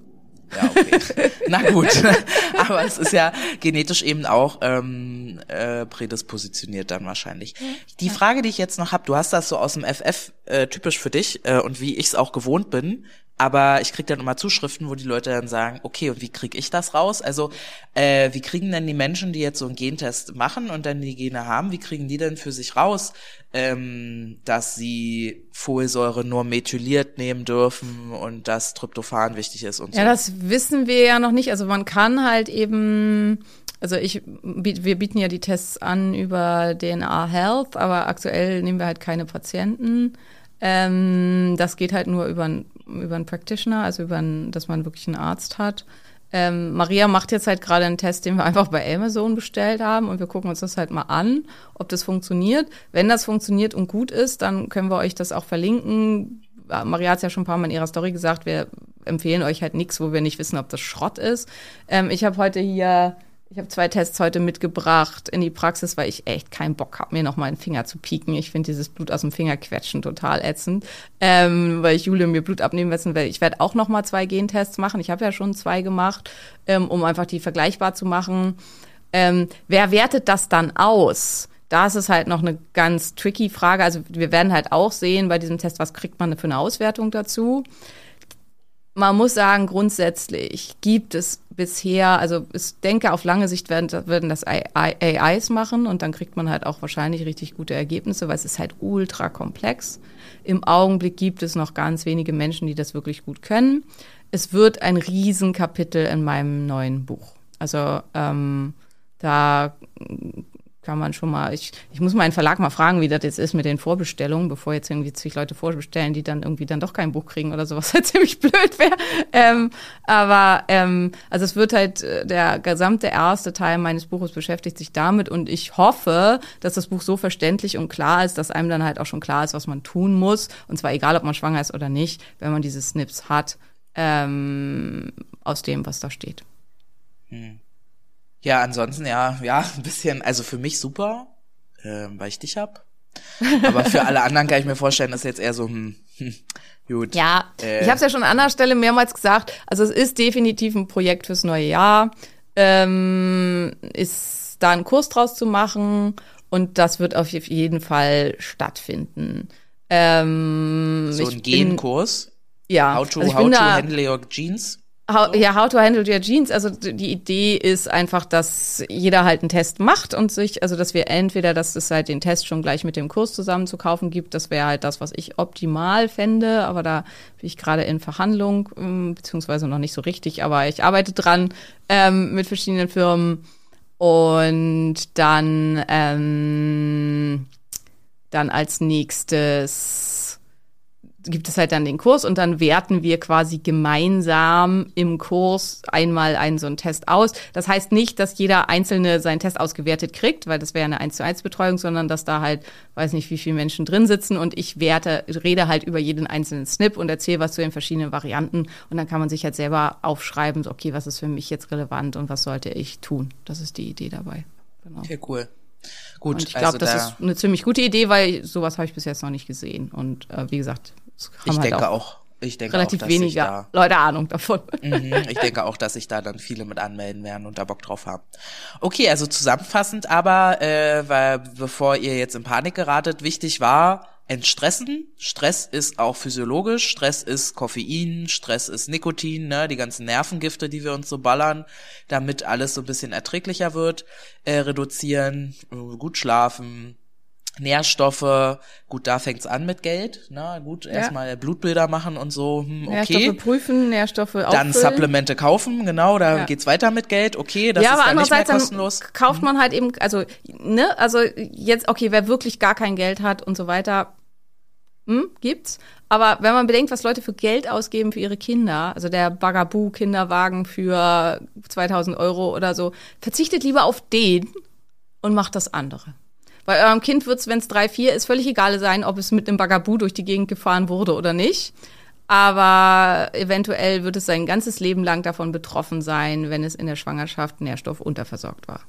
ja, okay. *laughs* Na gut. *laughs* Aber es ist ja genetisch eben auch ähm, äh, prädispositioniert dann wahrscheinlich. Die Frage, die ich jetzt noch habe, du hast das so aus dem FF äh, typisch für dich äh, und wie ich es auch gewohnt bin, aber ich krieg dann immer Zuschriften, wo die Leute dann sagen, okay, und wie krieg ich das raus? Also, äh, wie kriegen denn die Menschen, die jetzt so einen Gentest machen und dann die Gene haben, wie kriegen die denn für sich raus, ähm, dass sie Folsäure nur methyliert nehmen dürfen und dass Tryptophan wichtig ist und so? Ja, das wissen wir ja noch nicht. Also man kann halt eben, also ich, wir bieten ja die Tests an über DNA Health, aber aktuell nehmen wir halt keine Patienten. Ähm, das geht halt nur über, einen- über einen Practitioner, also über einen, dass man wirklich einen Arzt hat. Ähm, Maria macht jetzt halt gerade einen Test, den wir einfach bei Amazon bestellt haben und wir gucken uns das halt mal an, ob das funktioniert. Wenn das funktioniert und gut ist, dann können wir euch das auch verlinken. Maria hat es ja schon ein paar Mal in ihrer Story gesagt, wir empfehlen euch halt nichts, wo wir nicht wissen, ob das Schrott ist. Ähm, ich habe heute hier, ich habe zwei Tests heute mitgebracht in die Praxis, weil ich echt keinen Bock habe, mir noch mal einen Finger zu pieken. Ich finde dieses Blut aus dem Finger quetschen total ätzend, ähm, weil ich Jule mir Blut abnehmen lassen will. Ich werde auch noch mal zwei Gentests machen. Ich habe ja schon zwei gemacht, ähm, um einfach die vergleichbar zu machen. Ähm, wer wertet das dann aus? Da ist halt noch eine ganz tricky Frage. Also wir werden halt auch sehen bei diesem Test, was kriegt man für eine Auswertung dazu. Man muss sagen, grundsätzlich gibt es bisher, also ich denke, auf lange Sicht werden, werden das AI AIs machen und dann kriegt man halt auch wahrscheinlich richtig gute Ergebnisse, weil es ist halt ultra komplex. Im Augenblick gibt es noch ganz wenige Menschen, die das wirklich gut können. Es wird ein Riesenkapitel in meinem neuen Buch. Also ähm, da kann man schon mal, ich, ich muss meinen Verlag mal fragen, wie das jetzt ist mit den Vorbestellungen, bevor jetzt irgendwie zig Leute vorbestellen, die dann irgendwie dann doch kein Buch kriegen oder sowas, *laughs* halt ziemlich blöd wäre. Ähm, aber ähm, also es wird halt, äh, der gesamte erste Teil meines Buches beschäftigt sich damit und ich hoffe, dass das Buch so verständlich und klar ist, dass einem dann halt auch schon klar ist, was man tun muss. Und zwar egal, ob man schwanger ist oder nicht, wenn man diese Snips hat, ähm, aus dem, was da steht. Ja, ansonsten ja, ja, *laughs* ein bisschen, also für mich super, ähm, weil ich dich hab. *laughs* Aber für alle anderen kann ich mir vorstellen, dass jetzt eher so, hm, hm, gut. Ja, Äh. ich habe es ja schon an anderer Stelle mehrmals gesagt. Also es ist definitiv ein Projekt fürs neue Jahr. Ähm, ist da einen Kurs draus zu machen und das wird auf jeden Fall stattfinden. Ähm, So ein Genkurs. Ja, How to, also how to handle your jeans. How, ja, How to Handle Your Jeans. Also die Idee ist einfach, dass jeder halt einen Test macht und sich, also dass wir entweder, dass es halt den Test schon gleich mit dem Kurs zusammen zu kaufen gibt. Das wäre halt das, was ich optimal fände. Aber da bin ich gerade in Verhandlung, ähm, beziehungsweise noch nicht so richtig. Aber ich arbeite dran ähm, mit verschiedenen Firmen. Und dann, ähm, dann als nächstes gibt es halt dann den Kurs und dann werten wir quasi gemeinsam im Kurs einmal einen so einen Test aus. Das heißt nicht, dass jeder Einzelne seinen Test ausgewertet kriegt, weil das wäre eine 1 zu 1 Betreuung, sondern dass da halt, weiß nicht, wie viele Menschen drin sitzen und ich werte, rede halt über jeden einzelnen Snip und erzähle was zu den verschiedenen Varianten und dann kann man sich halt selber aufschreiben, so, okay, was ist für mich jetzt relevant und was sollte ich tun. Das ist die Idee dabei. Genau. Okay, cool. Gut, Und ich glaube, also das da, ist eine ziemlich gute Idee, weil sowas habe ich bis jetzt noch nicht gesehen. Und äh, wie gesagt, ich halt denke auch auch, ich denke relativ auch, weniger Leute Ahnung davon. Da, mhm, ich denke auch, dass sich da dann viele mit anmelden werden und da Bock drauf haben. Okay, also zusammenfassend aber, äh, weil bevor ihr jetzt in Panik geratet, wichtig war, entstressen. Stress ist auch physiologisch. Stress ist Koffein, Stress ist Nikotin, ne, die ganzen Nervengifte, die wir uns so ballern, damit alles so ein bisschen erträglicher wird. Äh, reduzieren, äh, gut schlafen, Nährstoffe, gut, da fängt's an mit Geld, ne? Gut, erstmal Blutbilder machen und so, hm, okay. Nährstoffe prüfen, Nährstoffe Dann auffüllen. Supplemente kaufen, genau, da Ja. geht's weiter mit Geld, okay, das ja, ist aber dann nicht mehr andererseits kostenlos. dann kauft man halt eben, also ne, also jetzt okay, wer wirklich gar kein Geld hat und so weiter, hm, gibt's. Aber wenn man bedenkt, was Leute für Geld ausgeben für ihre Kinder, also der Bagaboo Kinderwagen für 2000 Euro oder so, verzichtet lieber auf den und macht das andere. Bei eurem Kind wird's, wenn es drei, vier ist, völlig egal sein, ob es mit einem Bagaboo durch die Gegend gefahren wurde oder nicht. Aber eventuell wird es sein ganzes Leben lang davon betroffen sein, wenn es in der Schwangerschaft Nährstoff unterversorgt war.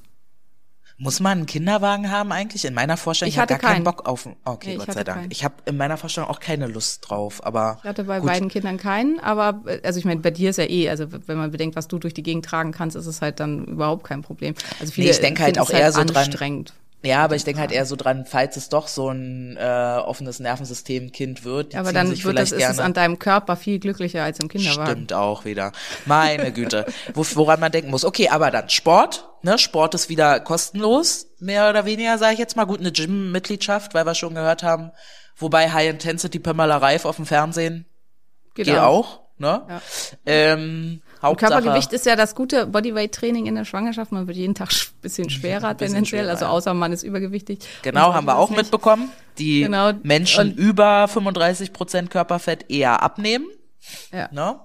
Muss man einen Kinderwagen haben eigentlich? In meiner Vorstellung, Ich hatte gar keinen keinen. Bock auf, okay, Nee, Gott sei Dank. keinen. Ich habe in meiner Vorstellung auch keine Lust drauf, aber Ich hatte bei gut. beiden Kindern keinen, aber also ich meine, bei dir ist ja eh, also wenn man bedenkt, was du durch die Gegend tragen kannst, ist es halt dann überhaupt kein Problem. Also viele Nee, ich denke halt auch es eher so dran- anstrengend. Ja, aber ich denke halt eher so dran, falls es doch so ein äh, offenes Nervensystem-Kind wird, die aber dann sich wird das, ist es an deinem Körper viel glücklicher als im Kinderwagen. Stimmt auch wieder. Meine Güte. Wo, woran man denken muss. Okay, aber dann Sport. Ne? Sport ist wieder kostenlos, mehr oder weniger, sage ich jetzt mal. Gut, eine Gym-Mitgliedschaft, weil wir schon gehört haben. Wobei High-Intensity-Pamela Reif auf dem Fernsehen geht auch. Ne? Ja. Ähm, Hauptsache, Körpergewicht ist ja das gute Bodyweight-Training in der Schwangerschaft. Man wird jeden Tag ein bisschen schwerer Bisschen tendenziell, schwerer, also außer man ist übergewichtig. Genau, haben wir auch nicht. mitbekommen. Die Genau. Menschen Und- über 35 Prozent Körperfett eher abnehmen. Ja. Ne?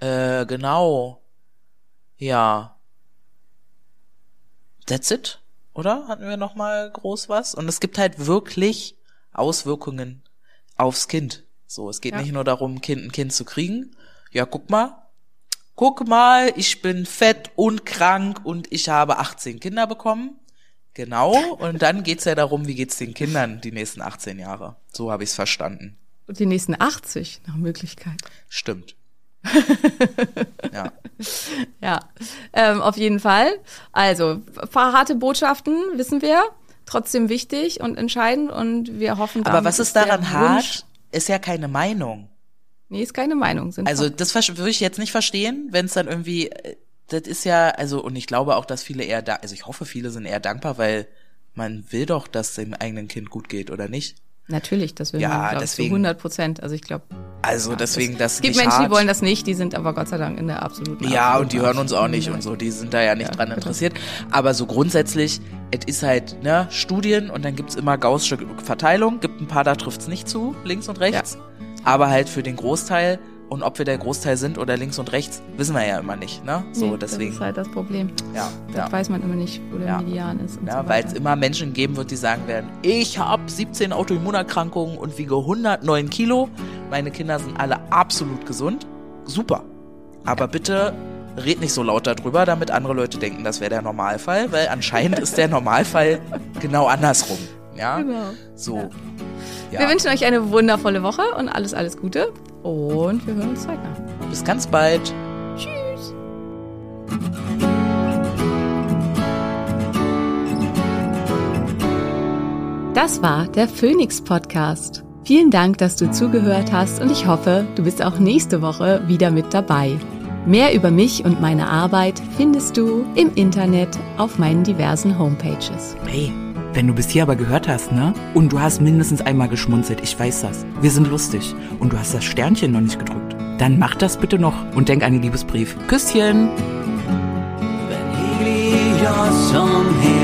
Äh, genau. Ja. That's it, oder? Hatten wir noch mal groß was? Und es gibt halt wirklich Auswirkungen aufs Kind. So, es geht Ja. nicht nur darum, Kind ein Kind zu kriegen. Ja, guck mal. Guck mal, ich bin fett und krank und ich habe 18 Kinder bekommen. Genau. Und dann geht's ja darum, wie geht's den Kindern die nächsten 18 Jahre. So habe ich's verstanden. Und die nächsten 80 nach Möglichkeit. Stimmt. *laughs* ja. Ja, ähm, auf jeden Fall. Also, paar harte Botschaften, wissen wir. Trotzdem wichtig und entscheidend und wir hoffen, Aber damit was ist daran Wunsch- hart? Ist ja keine Meinung. Nee, ist keine Meinung. Sind Also das würde ich jetzt nicht verstehen, wenn es dann irgendwie, äh, das ist ja, also und ich glaube auch, dass viele eher da, also ich hoffe, viele sind eher dankbar, weil man will doch, dass dem eigenen Kind gut geht, oder nicht? Natürlich, das will Ja, man, glaube ich, zu deswegen- 100 Prozent. Also ich glaube, Also deswegen, das es gibt Menschen, die hart. wollen das nicht, die sind aber Gott sei Dank in der absoluten Ja, absoluten und die hören uns auch nicht und so, die sind da ja nicht Ja, dran interessiert. Aber so grundsätzlich, es ist halt, ne, Studien und dann gibt's immer gaußsche Verteilung, gibt ein paar, da trifft's nicht zu, links und rechts. Aber halt für den Großteil, und ob wir der Großteil sind oder links und rechts, wissen wir ja immer nicht, ne? So, Nee, deswegen, Das ist halt das Problem. ja, Das ja. weiß man immer nicht, wo der Ja. Median ist. Ja, so weil es immer Menschen geben wird, die sagen werden, ich habe 17 Autoimmunerkrankungen und wiege 109 Kilo. Meine Kinder sind alle absolut gesund. Super. Aber bitte red nicht so laut darüber, damit andere Leute denken, das wäre der Normalfall, weil anscheinend ist der Normalfall *laughs* genau andersrum. Ja, Genau. so. Ja. Wir wünschen euch eine wundervolle Woche und alles, alles Gute. Und wir hören uns zeitnah. Bis ganz bald. Tschüss. Das war der Phoenix Podcast. Vielen Dank, dass du zugehört hast und ich hoffe, du bist auch nächste Woche wieder mit dabei. Mehr über mich und meine Arbeit findest du im Internet auf meinen diversen Homepages. Hey, wenn du bis hier aber gehört hast, ne? Und du hast mindestens einmal geschmunzelt, ich weiß das. Wir sind lustig. Und du hast das Sternchen noch nicht gedrückt. Dann mach das bitte noch und denk an den Liebesbrief. Küsschen! Wenn Helios zum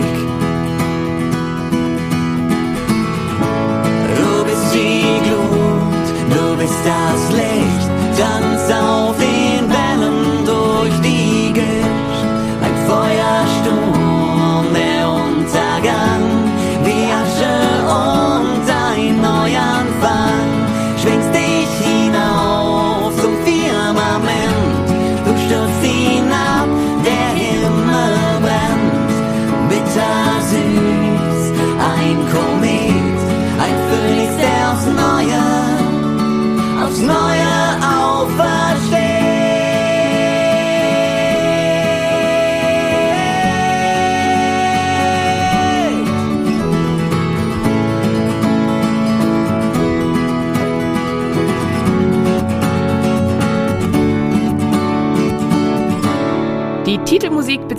Das Licht, tanz auf